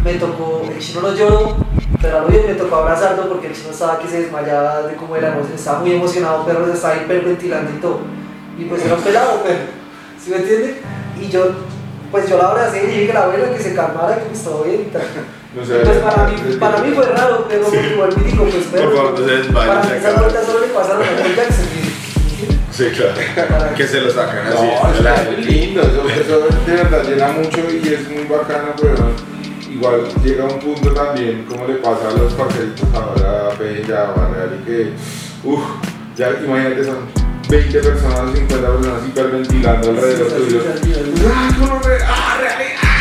me tocó, el chino no lloró, pero a lo bien me tocó abrazarlo porque el chino estaba que se desmayaba de cómo era, la emoción, estaba muy emocionado, pero se estaba hiperventilando y todo. Y pues era un pelado, pero, ¿sí me entiende? Y yo, pues yo la abracé y dije que la abuela que se calmara, que pues todo bien y tal. No sé. pues para mí, para mí fue raro, pero porque igual me digo, pues pero, Por favor, no se desmaye, Para esas vueltas solo le pasaron a Michael Jackson. ¿sí? Sí, claro. Que se lo sacan así. No, es lindo, eso, eso de verdad llena mucho y es muy bacano, pero igual llega un punto también, como le pasa a los parceritos ahora, a Bella, a Barreal, y que, uff, ya imagínate, son 20 personas o 50 personas hiperventilando alrededor Sí, sí, tuyo. sí, sí, sí. ¡Ah, cómo re! ¡Ah, real!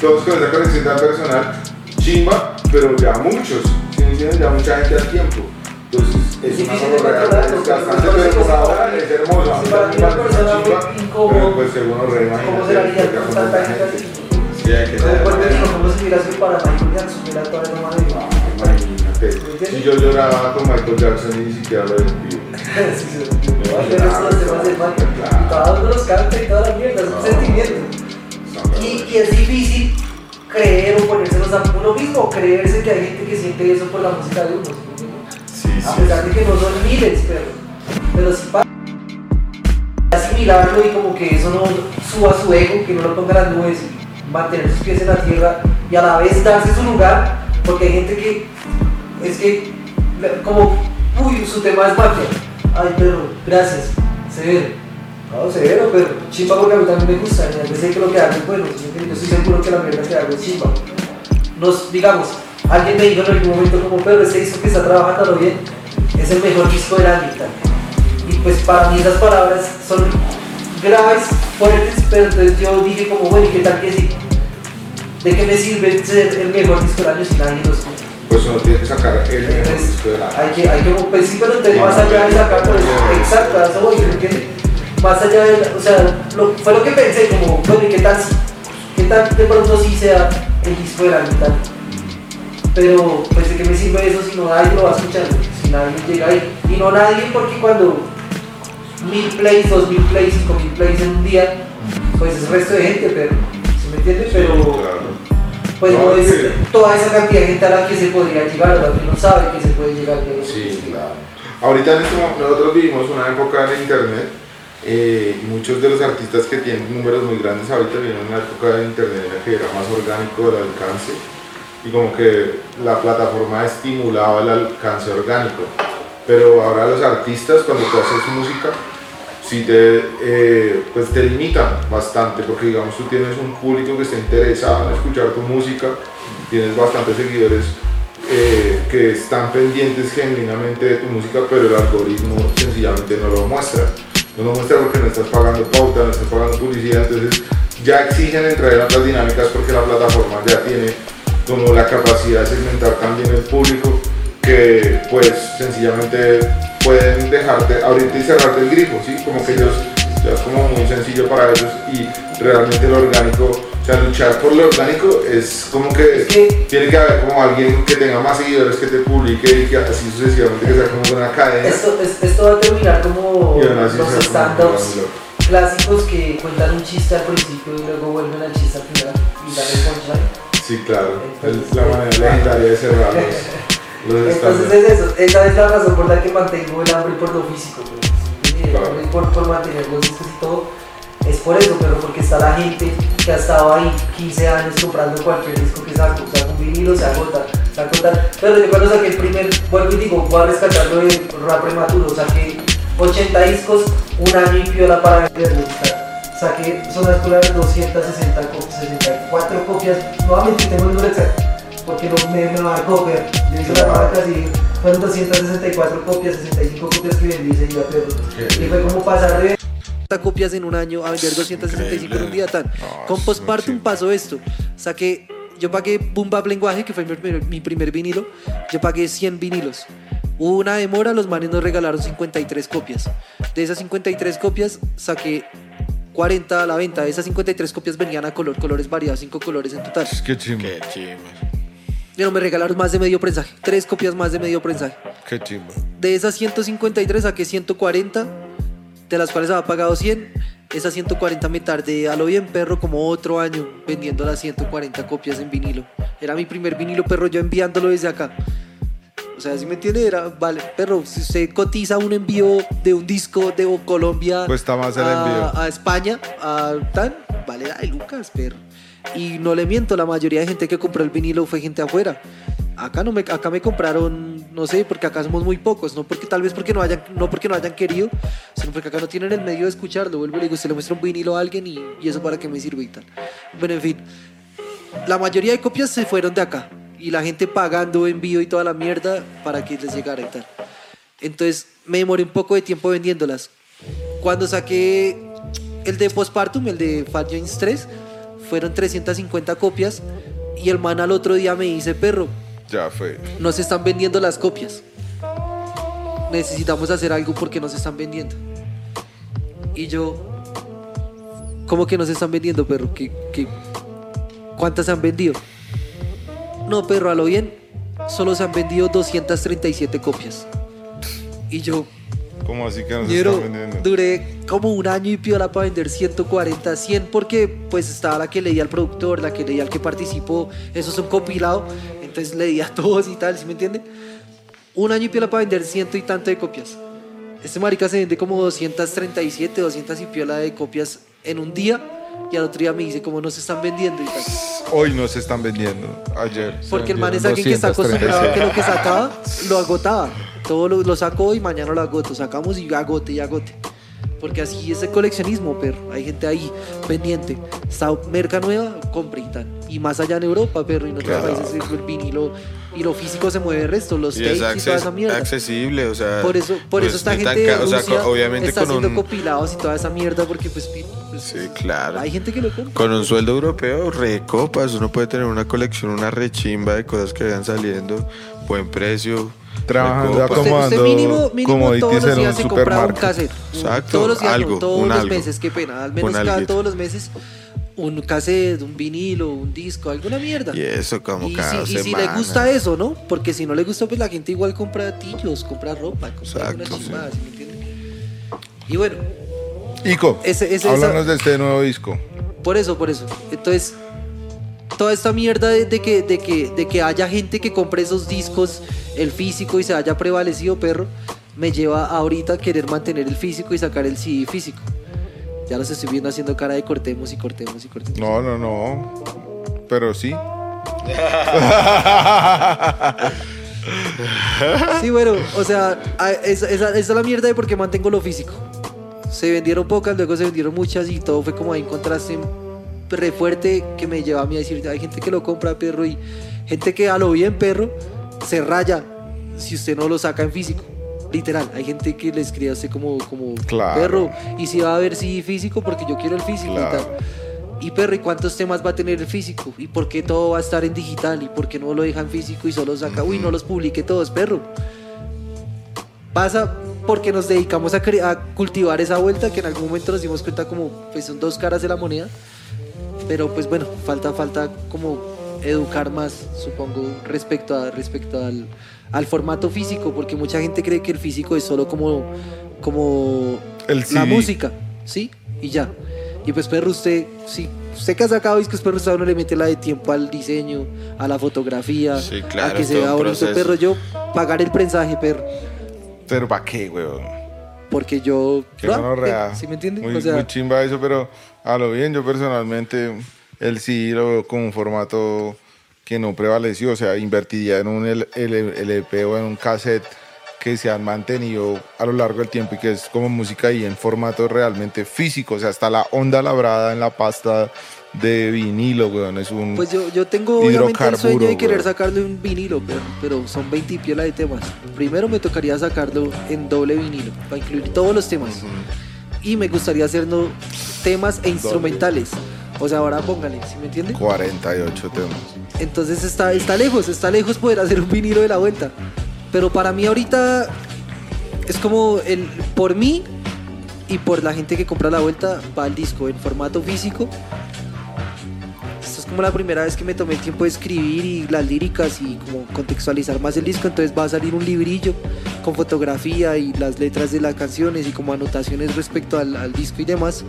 Todos con esa conexión tan personal, chimba, pero ya muchos, ¿sí me entiendes? Ya mucha gente al tiempo. Entonces, es una Difícil de cosa controlarlo, es bastante, pero por ahora es incómodo. Pero pues según Imagínate. Si yo lloraba con Michael Jackson y ni siquiera lo despido. Sí, los. Y cada uno los canta y toda la mierda, es un sentimiento. Y, y es difícil creer o ponérselos a uno mismo, creerse que hay gente que siente eso por la música de uno. A pesar de que no son miles, pero, pero sí pasa. Asimilarlo y como que eso no suba su ego, que no lo ponga las nubes, mantener sus pies en la tierra y a la vez darse su lugar, porque hay gente que es que, como, uy, su tema es mafia. Ay, perro, gracias, severo. No, severo, pero chimba porque a mí también me gusta, y a veces sé que hago es bueno, yo estoy seguro que la mierda que hago es chimba. Nos, digamos, alguien me dijo en algún momento como, pero ese disco que está trabajando bien es el mejor disco del año y tal. Y pues para mí esas palabras son graves, fuertes, pero entonces yo dije como, bueno, ¿y qué tal que sí? ¿De qué me sirve ser el mejor disco del año si nadie lo escucha? Pues uno tiene que sacar el mejor disco de la hay que, hay que, pues sí, pero entonces más allá de sacar, pues, exacto, eso voy, ¿me entiendes? Más allá de, o sea, lo, fue lo que pensé, como, bueno, ¿y qué tal si, qué tal de pronto sí sea el disco del año y tal? Pero, pues, ¿de qué me sirve eso si no nadie lo va a escuchar? Si nadie llega ahí. Y no nadie, porque cuando mil plays, dos mil plays, cinco mil plays en un día, pues es el resto de gente, pero, ¿se me entiende? Pero, pues No, no es sí. toda esa cantidad de gente a la que se podría llegar, a la que no sabe que se puede llegar. Sí, claro. Ahorita en este momento nosotros vivimos una época en internet eh, muchos de los artistas que tienen números muy grandes ahorita vienen una época de internet en la que era más orgánico el alcance y como que la plataforma estimulaba el alcance orgánico. Pero ahora los artistas cuando tú haces música sí te, eh, pues te limitan bastante porque digamos tú tienes un público que está interesado en escuchar tu música, tienes bastantes seguidores eh, que están pendientes genuinamente de tu música, pero el algoritmo sencillamente no lo muestra. No lo muestra porque no estás pagando pauta, no estás pagando publicidad, entonces ya exigen entrar en otras dinámicas porque la plataforma ya tiene como la capacidad de segmentar también el público que pues sencillamente pueden dejarte, abrirte y cerrarte el grifo, ¿sí? Como que ellos, ya es como muy sencillo para ellos y realmente lo orgánico, o sea, luchar por lo orgánico es como que tiene que haber como alguien que tenga más seguidores que te publique y que así sucesivamente, que sea como una cadena. Esto, es- esto va a terminar como los stand-ups clásicos que cuentan un chiste al principio y luego vuelven al chiste al final y dan el punchline. Sí, claro, Entonces, es la manera legendaria de cerrar los, los Entonces es eso, esa es la razón por la que mantengo el hambre por lo físico, pues. Claro. por, por mantener los discos y todo. Es por eso, pero porque está la gente que ha estado ahí 15 años comprando cualquier disco que saco, o sea, un vinilo se agota, se agota. Pero yo cuando saqué el primer, vuelvo y digo, voy a rescatarlo de rap prematuro, saqué 80 discos, un año y piola para venderlos. o sea, Saqué zonas escolar 260, co- 64 copias, nuevamente tengo el número exacto, porque no me, me marcó, pero yo hice la marca y fueron 264 copias, 65 copias que vendí ese día, pero y fue como pasar de copias en un año a vender 265 en un día tan. No, Con Postpartum pasó esto. Saqué, yo pagué Boom Bap Lenguaje, que fue mi primer, mi primer vinilo. Yo pagué 100 vinilos. Hubo una demora, los manes nos regalaron 53 copias. De esas 53 copias saqué 40 a la venta. De esas 53 copias venían a color, colores variados, 5 colores en total. Es que chimba. Qué chimba. Pero me regalaron más de medio prensaje, 3 copias más de medio prensaje. Qué chimba. De esas 153 saqué 140, de las cuales había pagado 100. Esas 140 me tardé a lo bien perro como otro año vendiendo las 140 copias en vinilo. Era mi primer vinilo perro yo enviándolo desde acá. O sea, si me entiende, era, vale, perro, si usted cotiza un envío de un disco de Colombia Cuesta más el a, envío. a España, a tan, vale de Lucas, perro. Y no le miento, la mayoría de gente que compró el vinilo fue gente afuera. Acá no me, acá me compraron, no sé, porque acá somos muy pocos, no porque tal vez porque no hayan, no porque no hayan querido, sino porque acá no tienen el medio de escucharlo. Vuelvo y le digo, usted le muestra un vinilo a alguien y, y eso para qué me sirve y tal. Bueno, en fin, la mayoría de copias se fueron de acá y la gente pagando envío y toda la mierda para que les llegara y tal. Entonces me demoré un poco de tiempo vendiéndolas. Cuando saqué el de Postpartum, el de Fat Jones 3, fueron 350 copias y el man al otro día me dice, perro, Ya fue. no se están vendiendo las copias. Necesitamos hacer algo porque no se están vendiendo. Y yo, ¿cómo que no se están vendiendo, perro? ¿Qué, qué, cuántas se han vendido? No, perro, a lo bien, solo se han vendido 237 copias. Y yo, ¿Cómo así que no se están vendiendo? duré como un año y piola para vender 140, 100 porque pues estaba la que leía al productor, la que leía al que participó, eso es un compilado, entonces leía a todos y tal, ¿sí me entienden? Un año y piola para vender ciento y tanto de copias. Este marica se vende como 237, 200 y piola de copias en un día y al otro día me dice como no se están vendiendo y tal. Hoy no se están vendiendo. Ayer. Porque el man es alguien que está acostumbrado a que lo 237. que sacaba lo agotaba. Todo lo, lo sacó y mañana lo agoto. Sacamos y agote y agote. Porque así es el coleccionismo, perro. Hay gente ahí pendiente. Está merca nueva, compra y tal. Y más allá en Europa, perro. Y en otros Claro. países el vinilo y lo físico se mueve el resto. Los Y y toda esa mierda. accesible, o sea. Por eso, por no eso es esta gente de ca- o sea, Rusia obviamente está con haciendo un. compilados y toda esa mierda porque pues, pues, Sí, claro. hay gente que lo compra. Con un sueldo europeo, recopas, uno puede tener una colección, una rechimba de cosas que vayan saliendo, buen precio. Trabajando recopas. Usted, usted acomodando mínimo, mínimo commodities todos los en días un se compra un cassette. Exacto, Todos los días, no, algo, todos los algo. meses, qué pena. Al menos cada todos los meses un cassette, un vinilo, un disco, alguna mierda. Y eso como Y cada si, y si le gusta eso, ¿no? Porque si no le gusta, pues la gente igual compra tillos, compra ropa, compra Exacto, chimbada, ¿sí me entiende? Y bueno, Ico, Ese- ese- háblanos esa- de este nuevo disco. por eso, por eso. Entonces, toda esta mierda de, de que, de, que, de que haya gente que compre esos discos, el físico, y se haya prevalecido, perro, me lleva ahorita a querer mantener el físico y sacar el CD físico. Ya los estoy viendo haciendo cara de cortemos y cortemos y cortemos. No, no, no. Pero sí. Sí, bueno, o sea, esa- esa es la mierda de por qué mantengo lo físico. Se vendieron pocas, luego se vendieron muchas y todo fue como ahí un contraste re fuerte que me lleva a mí a decir, hay gente que lo compra, perro, y gente que a lo bien, perro, se raya si usted no lo saca en físico. Literal, hay gente que le escribe así como, como Claro. perro, y si va a ver si físico porque yo quiero el físico y tal. Y perro, ¿y cuántos temas va a tener el físico? ¿Y por qué todo va a estar en digital? ¿Y por qué no lo dejan físico y solo saca? Uy, no los publique todos, perro. Pasa porque nos dedicamos a, a cultivar esa vuelta que en algún momento nos dimos cuenta como pues son dos caras de la moneda. Pero pues bueno, falta, falta como educar más, supongo, respecto, a, respecto al, al formato físico, porque mucha gente cree que el físico es solo como, como El la música, ¿sí? Y ya. Y pues perro, usted, sí, usted que ha sacado discos, perro, usted a uno le mete la de tiempo al diseño, a la fotografía, Sí, a claro, que es se vea bonito, perro. Yo pagar el prensaje, perro, Pero ¿para qué, weón? porque yo... Qué Ah. ¿Sí me entiende? Muy, o sea, muy chimba eso, pero a lo bien, yo personalmente el sí lo veo como un formato que no prevaleció, o sea, invertiría en un LP o en un cassette que se han mantenido a lo largo del tiempo y que es como música y en formato realmente físico, o sea, está la onda labrada en la pasta de vinilo, weón. Es un. Pues yo, yo tengo obviamente el sueño de querer güey. sacarlo en vinilo, pero, pero son 20 y piola de temas. Primero me tocaría sacarlo en doble vinilo, para incluir todos los temas. Y me gustaría hacerlo temas e instrumentales. O sea, ahora póngale, ¿sí me entiende? 48 temas. Entonces está, está lejos, está lejos poder hacer un vinilo de la vuelta. Pero para mí ahorita es como el por mí y por la gente que compra la vuelta va el disco en formato físico. Esto es como la primera vez que me tomé el tiempo de escribir y las líricas y como contextualizar más el disco. Entonces va a salir un librillo con fotografía y las letras de las canciones y como anotaciones respecto al, al disco y demás.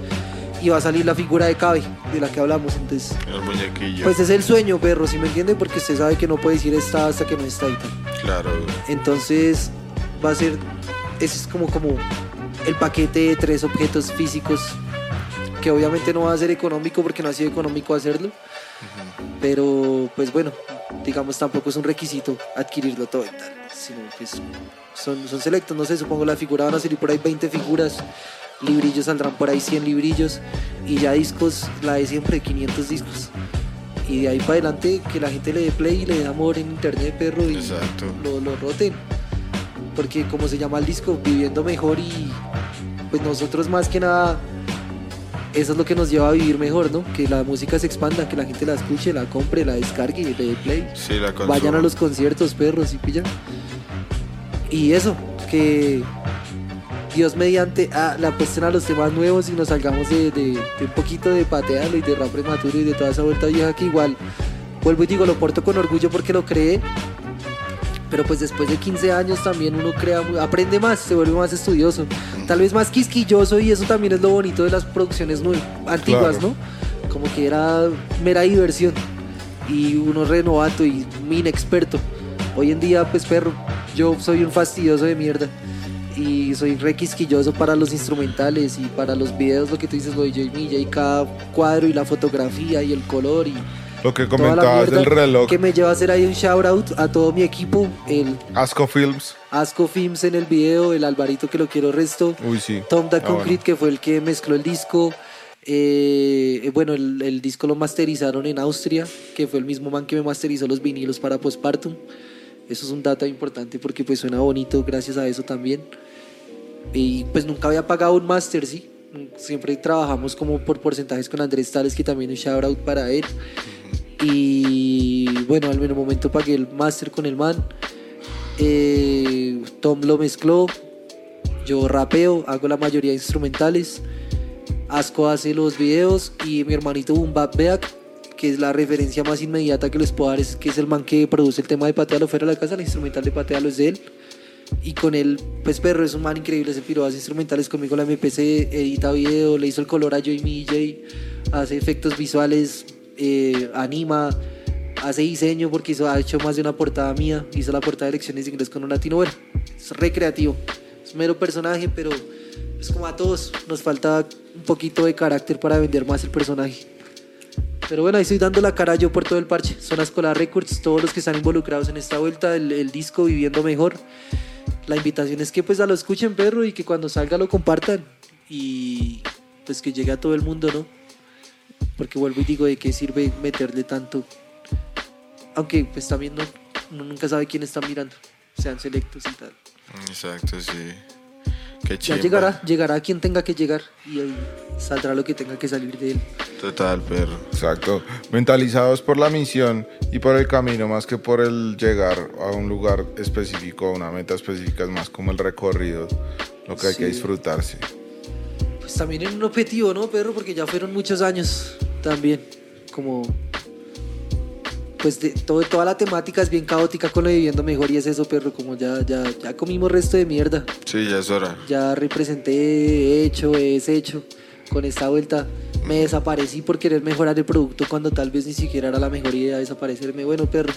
Y va a salir la figura de Cabe, de la que hablamos. Entonces El muñequillo. pues es el sueño, perro, si me entiende? Porque usted sabe que no puede decir está hasta que no está tal. Claro. Entonces va a ser, ese es como, como el paquete de tres objetos físicos que obviamente no va a ser económico porque no ha sido económico hacerlo. Pero pues bueno, digamos tampoco es un requisito adquirirlo todo y tal, sino pues son, son selectos, no sé, supongo la figura van a salir por ahí 20 figuras, librillos saldrán por ahí 100 librillos y ya discos, la de siempre, 500 discos. Y de ahí para adelante que la gente le dé play y le dé amor en internet, perro, y Exacto. lo, lo roten. Porque como se llama el disco, viviendo mejor y pues nosotros más que nada, eso es lo que nos lleva a vivir mejor, ¿no? Que la música se expanda, que la gente la escuche, la compre, la descargue, le dé play. Sí, la. Vayan a los conciertos, perros, y pillan. Y eso, que Dios mediante ah, le apuesten a los temas nuevos y nos salgamos de, de- de un poquito de patearlo y de rap prematuro y de toda esa vuelta vieja que igual, vuelvo y digo, lo porto con orgullo porque lo creé. Pero pues después de 15 años también uno crea, aprende más, se vuelve más estudioso, tal vez más quisquilloso y eso también es lo bonito de las producciones antiguas, Claro. ¿no? Como que era mera diversión y uno renovato y inexperto. Hoy en día, pues perro, yo soy un fastidioso de mierda y soy re quisquilloso para los instrumentales y para los videos, lo que tú dices, lo de J. Milla y cada cuadro y la fotografía y el color y Lo que comentabas del reloj. que me lleva a hacer ahí un shout out a todo mi equipo, el Asco Films. Asco Films en el video, el Alvarito que lo quiero resto, Uy, sí. Tom Da Ah, Concrete bueno. que fue el que mezcló el disco. eh, bueno, el, el disco lo masterizaron en Austria, que fue el mismo man que me masterizó los vinilos para Postpartum. Eso es un dato importante porque pues suena bonito gracias a eso también. Y pues nunca había pagado un máster, sí. Siempre trabajamos como por porcentajes con Andrés Tales, que también un shout out para él. Y bueno, al menos momento pagué el máster con el man. Eh, Tom lo mezcló. Yo rapeo, hago la mayoría de instrumentales. Asco hace los videos y mi hermanito Bumbap Beak, que es la referencia más inmediata que les puedo dar, es que es el man que produce el tema de Patealo fuera de la casa, el instrumental de Patealo es de él. Y con él, pues perro, es un man increíble, hace instrumentales conmigo, la MPC, edita video, le hizo el color a Joy J, hace efectos visuales, eh, anima, hace diseño porque hizo, ha hecho más de una portada mía, hizo la portada de elecciones de inglés con un latino, bueno, es recreativo, es mero personaje, pero es como a todos, nos falta un poquito de carácter para vender más el personaje. Pero bueno, ahí estoy dando la cara yo por todo el parche. Zona Escolar Records, todos los que están involucrados en esta vuelta, el, el disco Viviendo Mejor. La invitación es que pues a lo escuchen, perro, y que cuando salga lo compartan. Y pues que llegue a todo el mundo, ¿no? Porque vuelvo y digo, ¿de qué sirve meterle tanto? Aunque pues también no, uno nunca sabe quién está mirando. Sean selectos y tal. Exacto, sí. Qué Ya llegará, llegará quien tenga que llegar y ahí saldrá lo que tenga que salir de él. Total, perro. Exacto. Mentalizados por la misión y por el camino, más que por el llegar a un lugar específico, a una meta específica, es más como el recorrido, lo que hay que disfrutarse. Pues también en un objetivo, ¿no, perro? Porque ya fueron muchos años también. Como. Pues de, todo, toda la temática es bien caótica con lo de viviendo mejor y es eso, perro. Como ya, ya, ya comimos resto de mierda. Sí, ya es hora. Ya representé, he hecho, he deshecho. Con esta vuelta me desaparecí por querer mejorar el producto cuando tal vez ni siquiera era la mejor idea desaparecerme. Bueno, perro,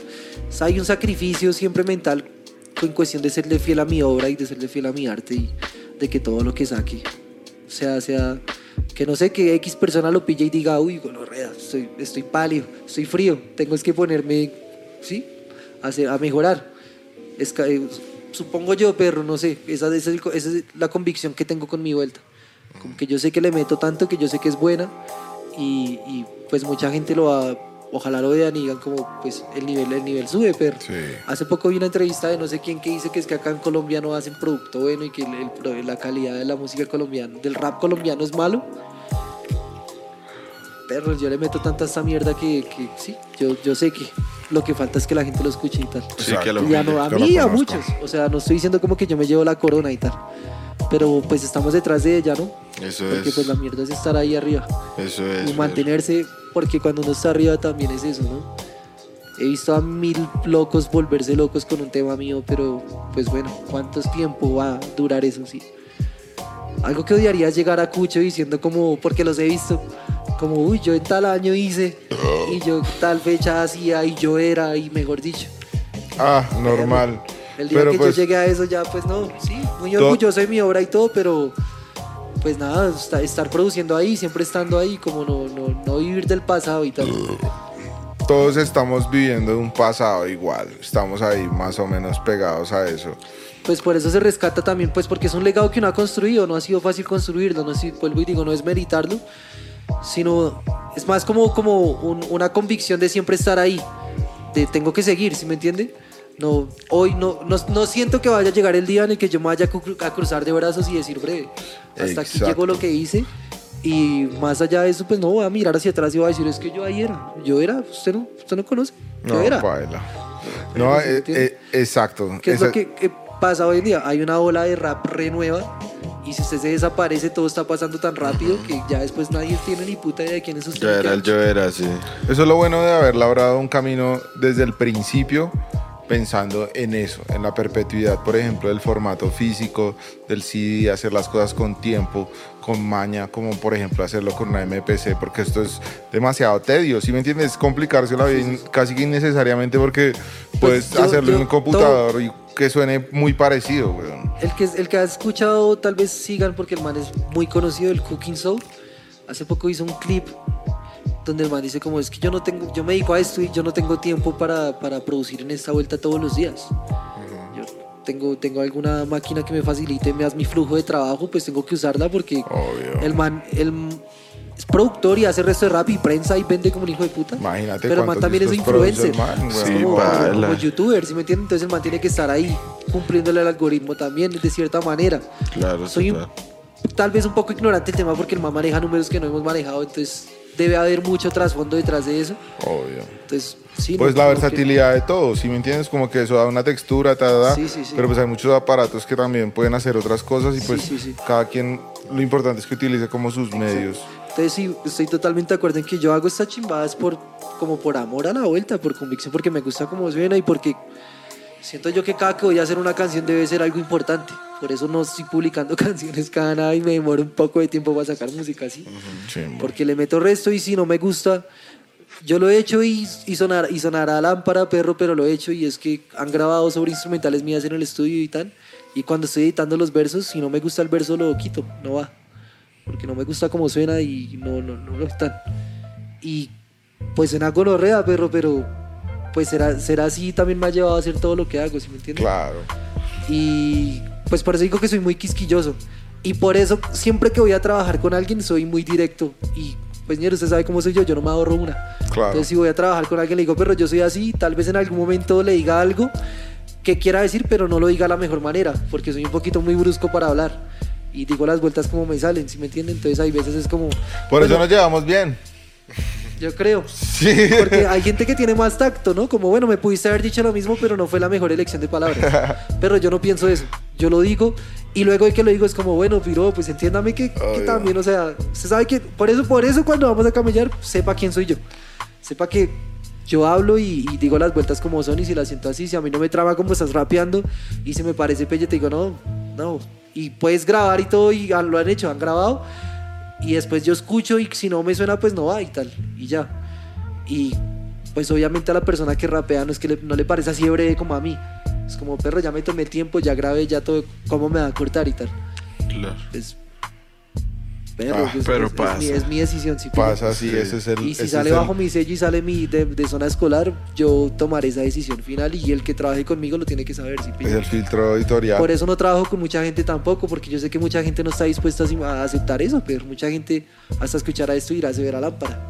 sea, hay un sacrificio siempre mental en cuestión de serle fiel a mi obra y de serle fiel a mi arte y de que todo lo que saque, sea, sea, que no sé, que X persona lo pille y diga, uy, gonorrea, estoy, estoy pálido, estoy frío, tengo que ponerme, ¿sí? A, hacer- a mejorar. Es eh, supongo yo, perro, no sé, esa, esa es el esa es la convicción que tengo con mi vuelta. Como que yo sé que le meto tanto que yo sé que es buena y, y, pues mucha gente lo va, ojalá lo vean y digan como pues el nivel, el nivel sube, pero Sí. hace poco vi una entrevista de no sé quién que dice que es que acá en Colombia no hacen producto bueno y que el- el pro- la calidad de la música colombiana, del rap colombiano es malo. Pero yo le meto tanta esta mierda que, que sí, yo, yo sé que lo que falta es que la gente lo escuche y tal. Sí, que lo Y a, no- a mí y a muchos. O sea, no estoy diciendo como que yo me llevo la corona y tal. Pero pues estamos detrás de ella, ¿no? Eso Porque es. pues la mierda es estar ahí arriba. Eso es. Y mantenerse, porque cuando uno está arriba también es eso, ¿no? He visto a mil locos volverse locos con un tema mío, pero pues bueno, ¿cuánto tiempo va a durar eso? Sí. Algo que odiaría es llegar a Cucho diciendo como, porque los he visto, como, uy, yo en tal año hice, y yo tal fecha hacía, y yo era, y mejor dicho. Ah, normal. El día Pero que pues, yo llegué a eso ya, pues no, sí, muy orgulloso de mi obra y todo, pero pues nada, esta- estar produciendo ahí, siempre estando ahí, como no, no, no vivir del pasado y tal. todos estamos viviendo un pasado igual. Estamos ahí más o menos pegados a eso. Pues por eso se rescata también, pues porque es un legado que uno ha construido, no ha sido fácil construirlo, no es, vuelvo y digo, no es meritarlo, sino es más como, como un- una convicción de siempre estar ahí, de tengo que seguir, ¿sí me entiende? No, hoy no, no, no siento que vaya a llegar el día en el que yo me vaya a, cru- a cruzar de brazos y decir, breve, hasta aquí llegó lo que hice. Y más allá de eso, pues no voy a mirar hacia atrás y voy a decir, es que yo ahí era, yo era, usted no, usted no conoce, yo No, era. baila. Pero No, ¿sí me eh, eh, exacto. ¿Qué es Esa- lo que, que pasa hoy en día? Hay una ola de rap renueva y si usted se desaparece todo está pasando tan rápido que ya después nadie tiene ni puta idea de quién es usted. Yo era yo era, sí. Eso es lo bueno de haber labrado un camino desde el principio pensando en eso, en la perpetuidad, por ejemplo, del formato físico, del CD, hacer las cosas con tiempo, con maña, como por ejemplo hacerlo con una MPC, porque esto es demasiado tedio, ¿sí me entiendes? Complicarse la vida casi que innecesariamente porque puedes yo- hacerlo en un computador y que suene muy parecido, weón. El que, el que ha escuchado tal vez sigan porque el man es muy conocido, el Cooking Soul. Hace poco hizo un clip donde el man dice como es que yo no tengo, yo me dedico a esto y yo no tengo tiempo para, para producir en esta vuelta todos los días. Yo tengo, tengo alguna máquina que me facilite más mi flujo de trabajo, pues tengo que usarla porque Obvio. el man el, es productor y hace resto de rap y prensa y vende como un hijo de puta. Imagínate Pero el man también es influencer. el man. Sí, como, como youtuber, ¿sí me entienden? Entonces el man tiene que estar ahí cumpliéndole al algoritmo también de cierta manera. Claro, Soy un- total. tal vez un poco ignorante el tema porque el man maneja números que no hemos manejado, entonces debe haber mucho trasfondo detrás de eso. Obvio. Entonces, sí. Pues no- la que- versatilidad de todo, si me entiendes? Como que eso da una textura, ta, ta, Sí, sí, sí. pero pues hay muchos aparatos que también pueden hacer otras cosas y Sí, pues sí, sí. cada quien, lo importante es que utilice como sus medios. Entonces sí, estoy totalmente de acuerdo en que yo hago estas chimbadas por, como por amor a la vuelta, por convicción, porque me gusta como suena y porque siento yo que cada que voy a hacer una canción debe ser algo importante. Por eso no estoy publicando canciones cada nada y me demoro un poco de tiempo para sacar música así. Sí, Porque le meto resto y si no me gusta, yo lo he hecho y, y, sonar, y sonará lámpara, perro, pero lo he hecho y es que han grabado sobre instrumentales mías en el estudio y tal. Y cuando estoy editando los versos, si no me gusta el verso, lo quito, no va. Porque no me gusta cómo suena y no, no, no lo están. Y pues suena gonorrea, perro, pero pues será, será así también me ha llevado a hacer todo lo que hago, ¿sí me entiendes? Claro. Y pues por eso digo que soy muy quisquilloso. Y por eso siempre que voy a trabajar con alguien soy muy directo. Y pues señor, usted sabe cómo soy yo, yo no me ahorro una. Claro. Entonces si voy a trabajar con alguien le digo, pero yo soy así, tal vez en algún momento le diga algo que quiera decir, pero no lo diga de la mejor manera, porque soy un poquito muy brusco para hablar. Y digo las vueltas como me salen, ¿sí me entienden? Entonces hay veces es como... Por eso bueno, nos llevamos bien. Yo creo. Sí. Porque hay gente que tiene más tacto, ¿no? Como, bueno, me pudiste haber dicho lo mismo, pero no fue la mejor elección de palabras. Pero yo no pienso eso. Yo lo digo y luego de que lo digo es como, bueno, Piro, pues entiéndame que, también, o sea, usted sabe que por eso, por eso cuando vamos a camellar, sepa quién soy yo. Sepa que yo hablo y, y digo las vueltas como son y si las siento así, si a mí no me traba como estás rapeando y si me parece pelle, te digo, no, no. Y puedes grabar y todo y lo han hecho, han grabado y después yo escucho y si no me suena pues no va y tal y ya. Y pues obviamente a la persona que rapea no es que le- no le parece así de breve como a mí. Es como perro ya me tomé tiempo ya grabé ya todo cómo me va a cortar y tal Claro. pues Perro, Ah, pues, pero es, es pasa. mi, es mi decisión. sí, pilla. Pasa así, ese es el. Y si sale es el- bajo mi sello y sale mi de, de zona escolar, yo tomaré esa decisión final y el que trabaje conmigo lo tiene que saber. ¿sí? Es el filtro editorial. Por eso no trabajo con mucha gente tampoco, porque yo sé que mucha gente no está dispuesta a, aceptar eso, pero mucha gente hasta escuchar a esto irá a se ver a lámpara.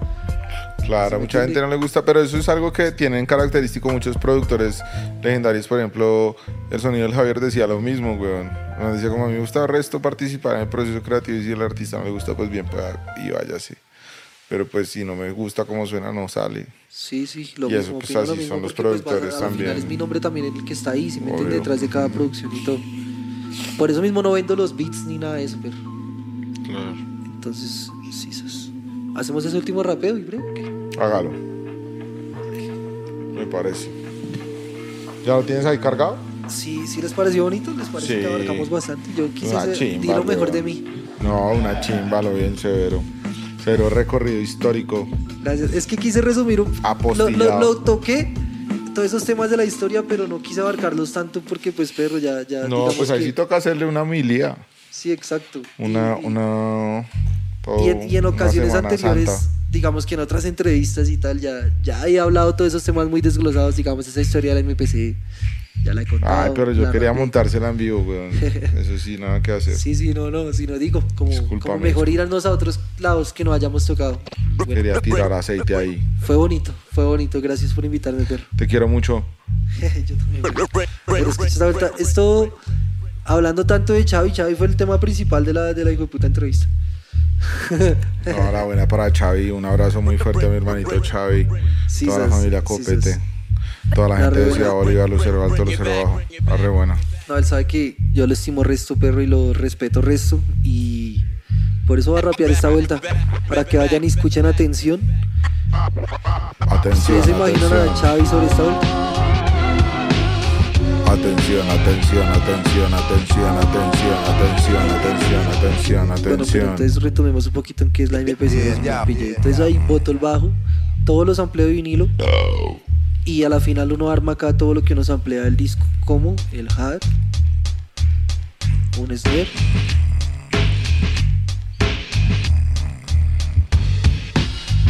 Claro, ¿Sí a mucha gente no le gusta, pero eso es algo que tienen característico muchos productores legendarios. Por ejemplo, el sonido del Javier decía lo mismo, weón. Nos decía como a mí me gusta el resto participar en el proceso creativo y si el artista le gusta, pues bien, pues y váyase. Pero pues si no me gusta cómo suena, no sale. Sí, sí, lo Y eso, mismo. pues, opino así lo mismo, son los pues, productores al final también. es mi nombre también el que está ahí, si me detrás de cada producción y todo. Por eso mismo no vendo los beats ni nada de eso, pero. Claro. Entonces, sí, sos- Hacemos ese último rapeo y breve. Hágalo. Me parece. ¿Ya lo tienes ahí cargado? Sí, sí les pareció bonito, les parece Sí. que abarcamos bastante. Yo quise Una chimba, di lo mejor de mí. No, una chimba, lo bien severo. Cero recorrido histórico. Gracias. Es que quise resumir un. Lo, lo, lo toqué, todos esos temas de la historia, pero no quise abarcarlos tanto porque, pues, perro, ya. ya No, pues ahí que- sí toca hacerle una milia. Sí, exacto. Una, Y- una. todo- Y en, y en ocasiones anteriores, Santa. digamos que en otras entrevistas y tal, ya, ya he hablado todos esos temas muy desglosados, digamos, esa historia del MPC, ya la he contado. Ay, pero yo la quería montársela en vivo, weón. Eso sí, nada que hacer. Sí, sí, no, no, si no digo, como, mejor irnos a otros lados que no hayamos tocado. Bueno, Quería tirar aceite ahí. fue bonito, fue bonito, gracias por invitarme, perro. Te quiero mucho. Yo también. Pero escucha esta vuelta, esto, hablando tanto de Xavi, Xavi fue el tema principal de la, de la hijo de puta entrevista. Enhorabuena para Xavi. Un abrazo muy fuerte a mi hermanito Xavi. Sí, Toda la familia sí, Copete. sas. Toda la La gente de re Ciudad buena. Bolívar, Lucero Alto, Lucero Bajo. La re buena. No, él sabe que yo lo estimo resto, perro, y lo respeto resto. Y por eso va a rapear esta vuelta. Para que vayan y escuchen atención. Atención, se imaginan a atención. Xavi sobre esta vuelta. Atención, atención, atención, atención, atención, atención, atención, atención, Bueno, pero atención. entonces retomemos un poquito en qué es la MPC. Entonces ahí boto el bajo, todos los ampleo de vinilo. Y a la final uno arma acá todo lo que uno samplea del disco, como el hat, un snare,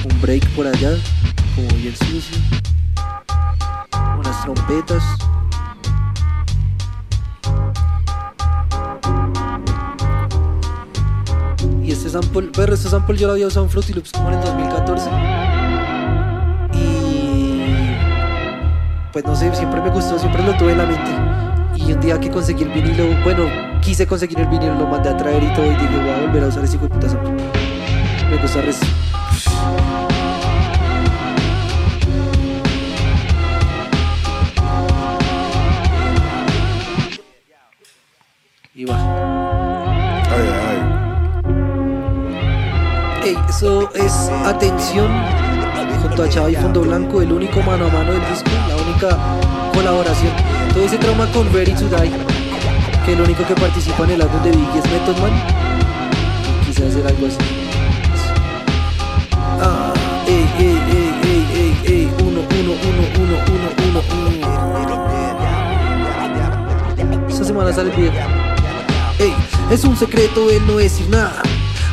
un break por allá, como bien sucio, unas trompetas. Y este sample, pero este sample yo lo había usado en Fruity como en el 2014. Pues no sé, siempre me gustó, siempre lo tuve en la mente. Y un día que conseguí el vinilo, bueno, quise conseguir el vinilo, lo mandé a traer y todo y dije, voy a volver a usar ese hijo. Me gusta el resto. Y va. Ay, ay, Ey, eso es atención junto a Chava y Fondo Blanco, el único mano a mano del disco, la única colaboración. Todo ese trauma con Ready to Die, que el único que participa en el álbum de Biggie es Method Man. Y quise hacer algo así. Ah, ey, ey, ey, ey, ey, ey, uno, uno, uno, uno, uno, uno, uno. Esta semana sale el video. Ey, es un secreto el no decir nada.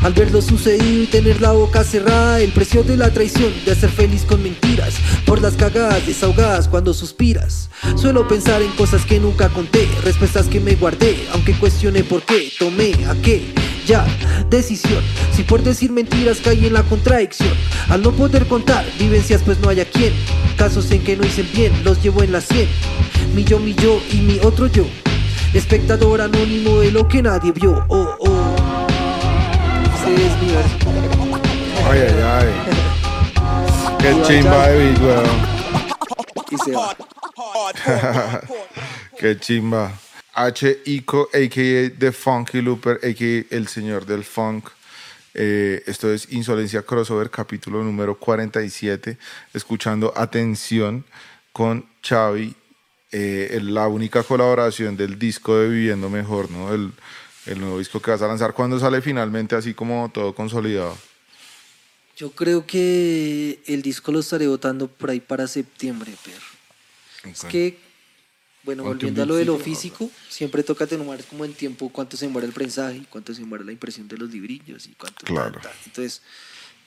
Al ver lo sucedido y tener la boca cerrada, el precio de la traición, de ser feliz con mentiras, por las cagadas desahogadas cuando suspiras. Suelo pensar en cosas que nunca conté, respuestas que me guardé, aunque cuestioné por qué, tomé a qué. Ya, decisión. Si por decir mentiras caí en la contradicción, al no poder contar vivencias, pues no haya quien. Casos en que no hice bien, los llevo en la sien. Mi yo, mi yo y mi otro yo. Espectador anónimo de lo que nadie vio. Oh, oh. Es ay, ay, ay. Qué chimba de beat, weón. Y se va. Qué chimba. H. Ico, a.k.a. The Funky Looper, a.k.a. El Señor del Funk. Eh, esto es Insolencia Crossover, capítulo número 47. Escuchando Atención con Xavi. eh, la única colaboración del disco de Viviendo Mejor, ¿no? El, el nuevo disco que vas a lanzar. ¿Cuándo sale finalmente así como todo consolidado? Yo creo que el disco lo estaré votando por ahí para septiembre, perro. Es que Bueno, volviendo a lo de lo físico, siempre toca tener como en tiempo cuánto se muere el prensaje, cuánto se muere la impresión de los librillos y cuánto. Claro. ta, ta. Entonces,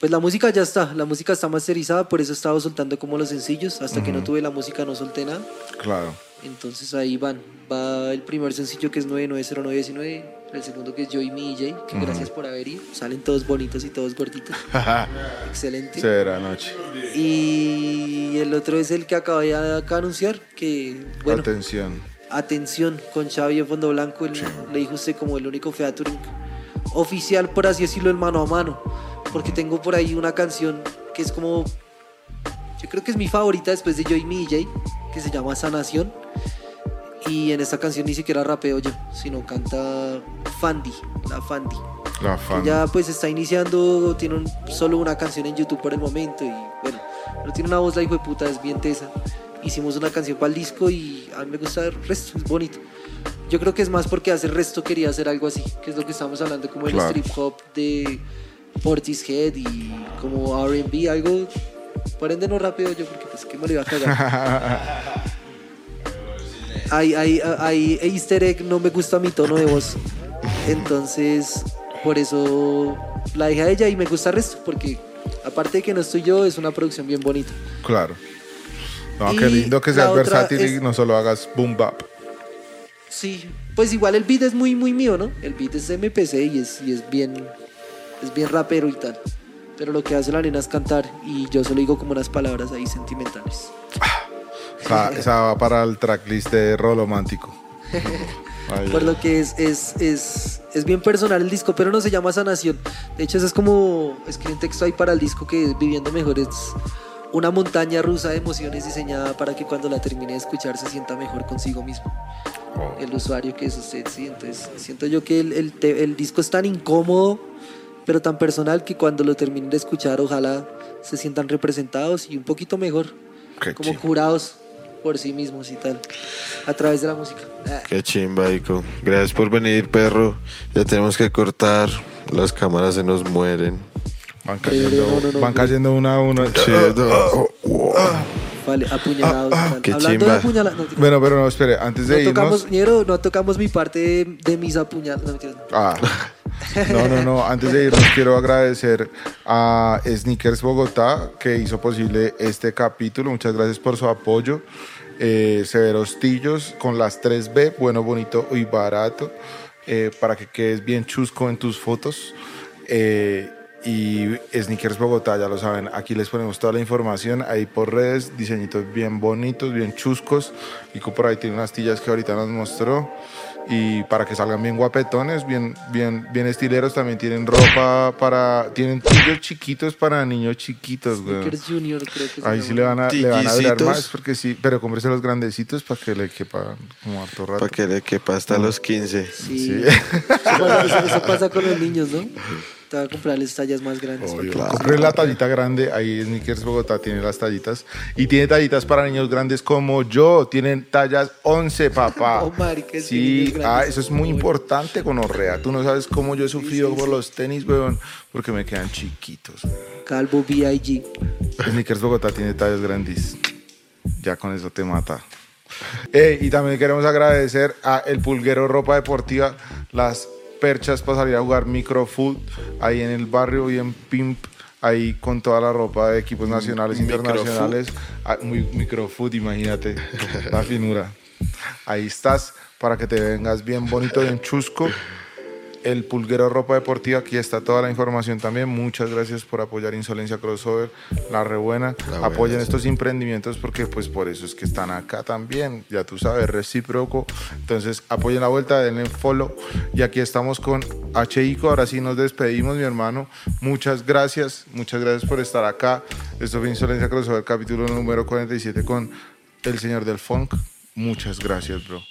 pues la música ya está, la música está masterizada, por eso he estado soltando como los sencillos. Hasta que no tuve la música no solté nada. Claro. Entonces ahí van. Va el primer sencillo que es 99019, el segundo que es Yo y mi DJ, que gracias por haber ido. Salen todos bonitos y todos gorditos. Excelente. Será noche. Y el otro es el que acabo de acá anunciar, que bueno, Atención. atención con Xavi Fondo Blanco, el- le dijo usted como el único featuring oficial, por así decirlo, el mano a mano. Porque tengo por ahí una canción que es como, yo creo que es mi favorita después de Yo y mi DJ, que se llama Sanación. Y en esta canción ni siquiera rapeo yo, sino canta Fandi, la Fandi. La que fan. ya pues está iniciando, tiene un- solo una canción en YouTube por el momento y bueno, pero tiene una voz la hijo de puta, es bien tesa. Hicimos una canción para el disco y a mí me gusta el resto, es bonito. Yo creo que es más porque hace resto quería hacer algo así, que es lo que estamos hablando como el strip hop de Portishead y como R&B, algo por ende no rapeo yo porque pues que me lo iba a cagar. hay, hay, hay easter egg, no me gusta mi tono de voz. Entonces, por eso la dejé a ella y me gusta el resto, porque aparte de que no estoy yo, es una producción bien bonita. Claro. No, Y qué lindo que seas versátil y es- no solo hagas boom bap. Sí, pues igual el beat es muy, muy mío, ¿no? El beat es MPC y es, y es bien, es bien rapero y tal. Pero lo que hace la nena es cantar y yo solo digo como unas palabras ahí sentimentales. Esa, esa va para el tracklist de Rolomántico. Por lo que es, es, es, es bien personal el disco, pero no se llama Sanación. De hecho, eso es como escribí un texto ahí para el disco que Viviendo Mejor es una montaña rusa de emociones diseñada para que cuando la termine de escuchar se sienta mejor consigo mismo. Oh. El usuario que es usted, sí. Entonces, siento yo que el, el, el disco es tan incómodo, pero tan personal que cuando lo terminen de escuchar, ojalá se sientan representados y un poquito mejor, Qué como chimba. curados por sí mismos y tal, a través de la música. Ah. Qué chimba, Ico. Gracias por venir, perro. Ya tenemos que cortar. Las cámaras se nos mueren. Van cayendo, no, no, no, van cayendo una a una. Sí, no. Vale, apuñalados. qué Hablando chimba. de apuñalados. Bueno, pero no, espere, antes no de tocamos, irnos. ñero, no tocamos mi parte de, de mis apuñalados. Ah. No, no, no. Antes de irnos, quiero agradecer a Sneakers Bogotá que hizo posible este capítulo. Muchas gracias por su apoyo. Eh, Severos Tillos con las 3B, bueno, bonito y barato, eh, para que quedes bien chusco en tus fotos. Eh, y Sneakers Bogotá, ya lo saben, aquí les ponemos toda la información ahí por redes, diseñitos bien bonitos, bien chuscos. Y por ahí tiene unas tillas que ahorita nos mostró. Y para que salgan bien guapetones, bien, bien, bien estileros, también tienen ropa para. Tienen tillos chiquitos para niños chiquitos, güey. Sneakers Junior, creo que Ahí sí le van, a, le van a durar más, porque sí, pero cómprese los grandecitos para que le quepa como harto rato. Para que le quepa hasta los 15. Sí. Sí. Eso, pasa, eso- eso pasa con los niños, ¿no? Te va a comprarles tallas más grandes. Obvio. porque- Compré la tallita grande, ahí Sneakers Bogotá tiene las tallitas. Y tiene tallitas para niños grandes como yo. Tienen tallas 11, papá. Oh, marica, sí, ah, eso es muy muy- importante con Orrea. Tú no sabes cómo yo he sufrido sí, por sí. los tenis, weón, porque me quedan chiquitos. Calvo B.I.G. Sneakers Bogotá tiene tallas grandes. Ya con eso te mata. Y también queremos agradecer a El Pulguero Ropa Deportiva, las perchas para salir a jugar microfoot ahí en el barrio y en Pimp, ahí con toda la ropa de equipos nacionales, Microfoot. internacionales. Ah, muy microfoot, imagínate, la finura. Ahí estás para que te vengas bien bonito, bien chusco. El Pulguero Ropa Deportiva, aquí está toda la información también. Muchas gracias por apoyar Insolencia Crossover, la rebuena. La buena, Apoyen sí. estos emprendimientos porque pues por eso es que están acá también. Ya tú sabes, recíproco. Entonces apoyen la vuelta, denle follow. Y aquí estamos con HICO. Ahora sí nos despedimos, mi hermano. Muchas gracias, muchas gracias por estar acá. Esto fue Insolencia Crossover, capítulo número 47 con el señor del funk. Muchas gracias, bro.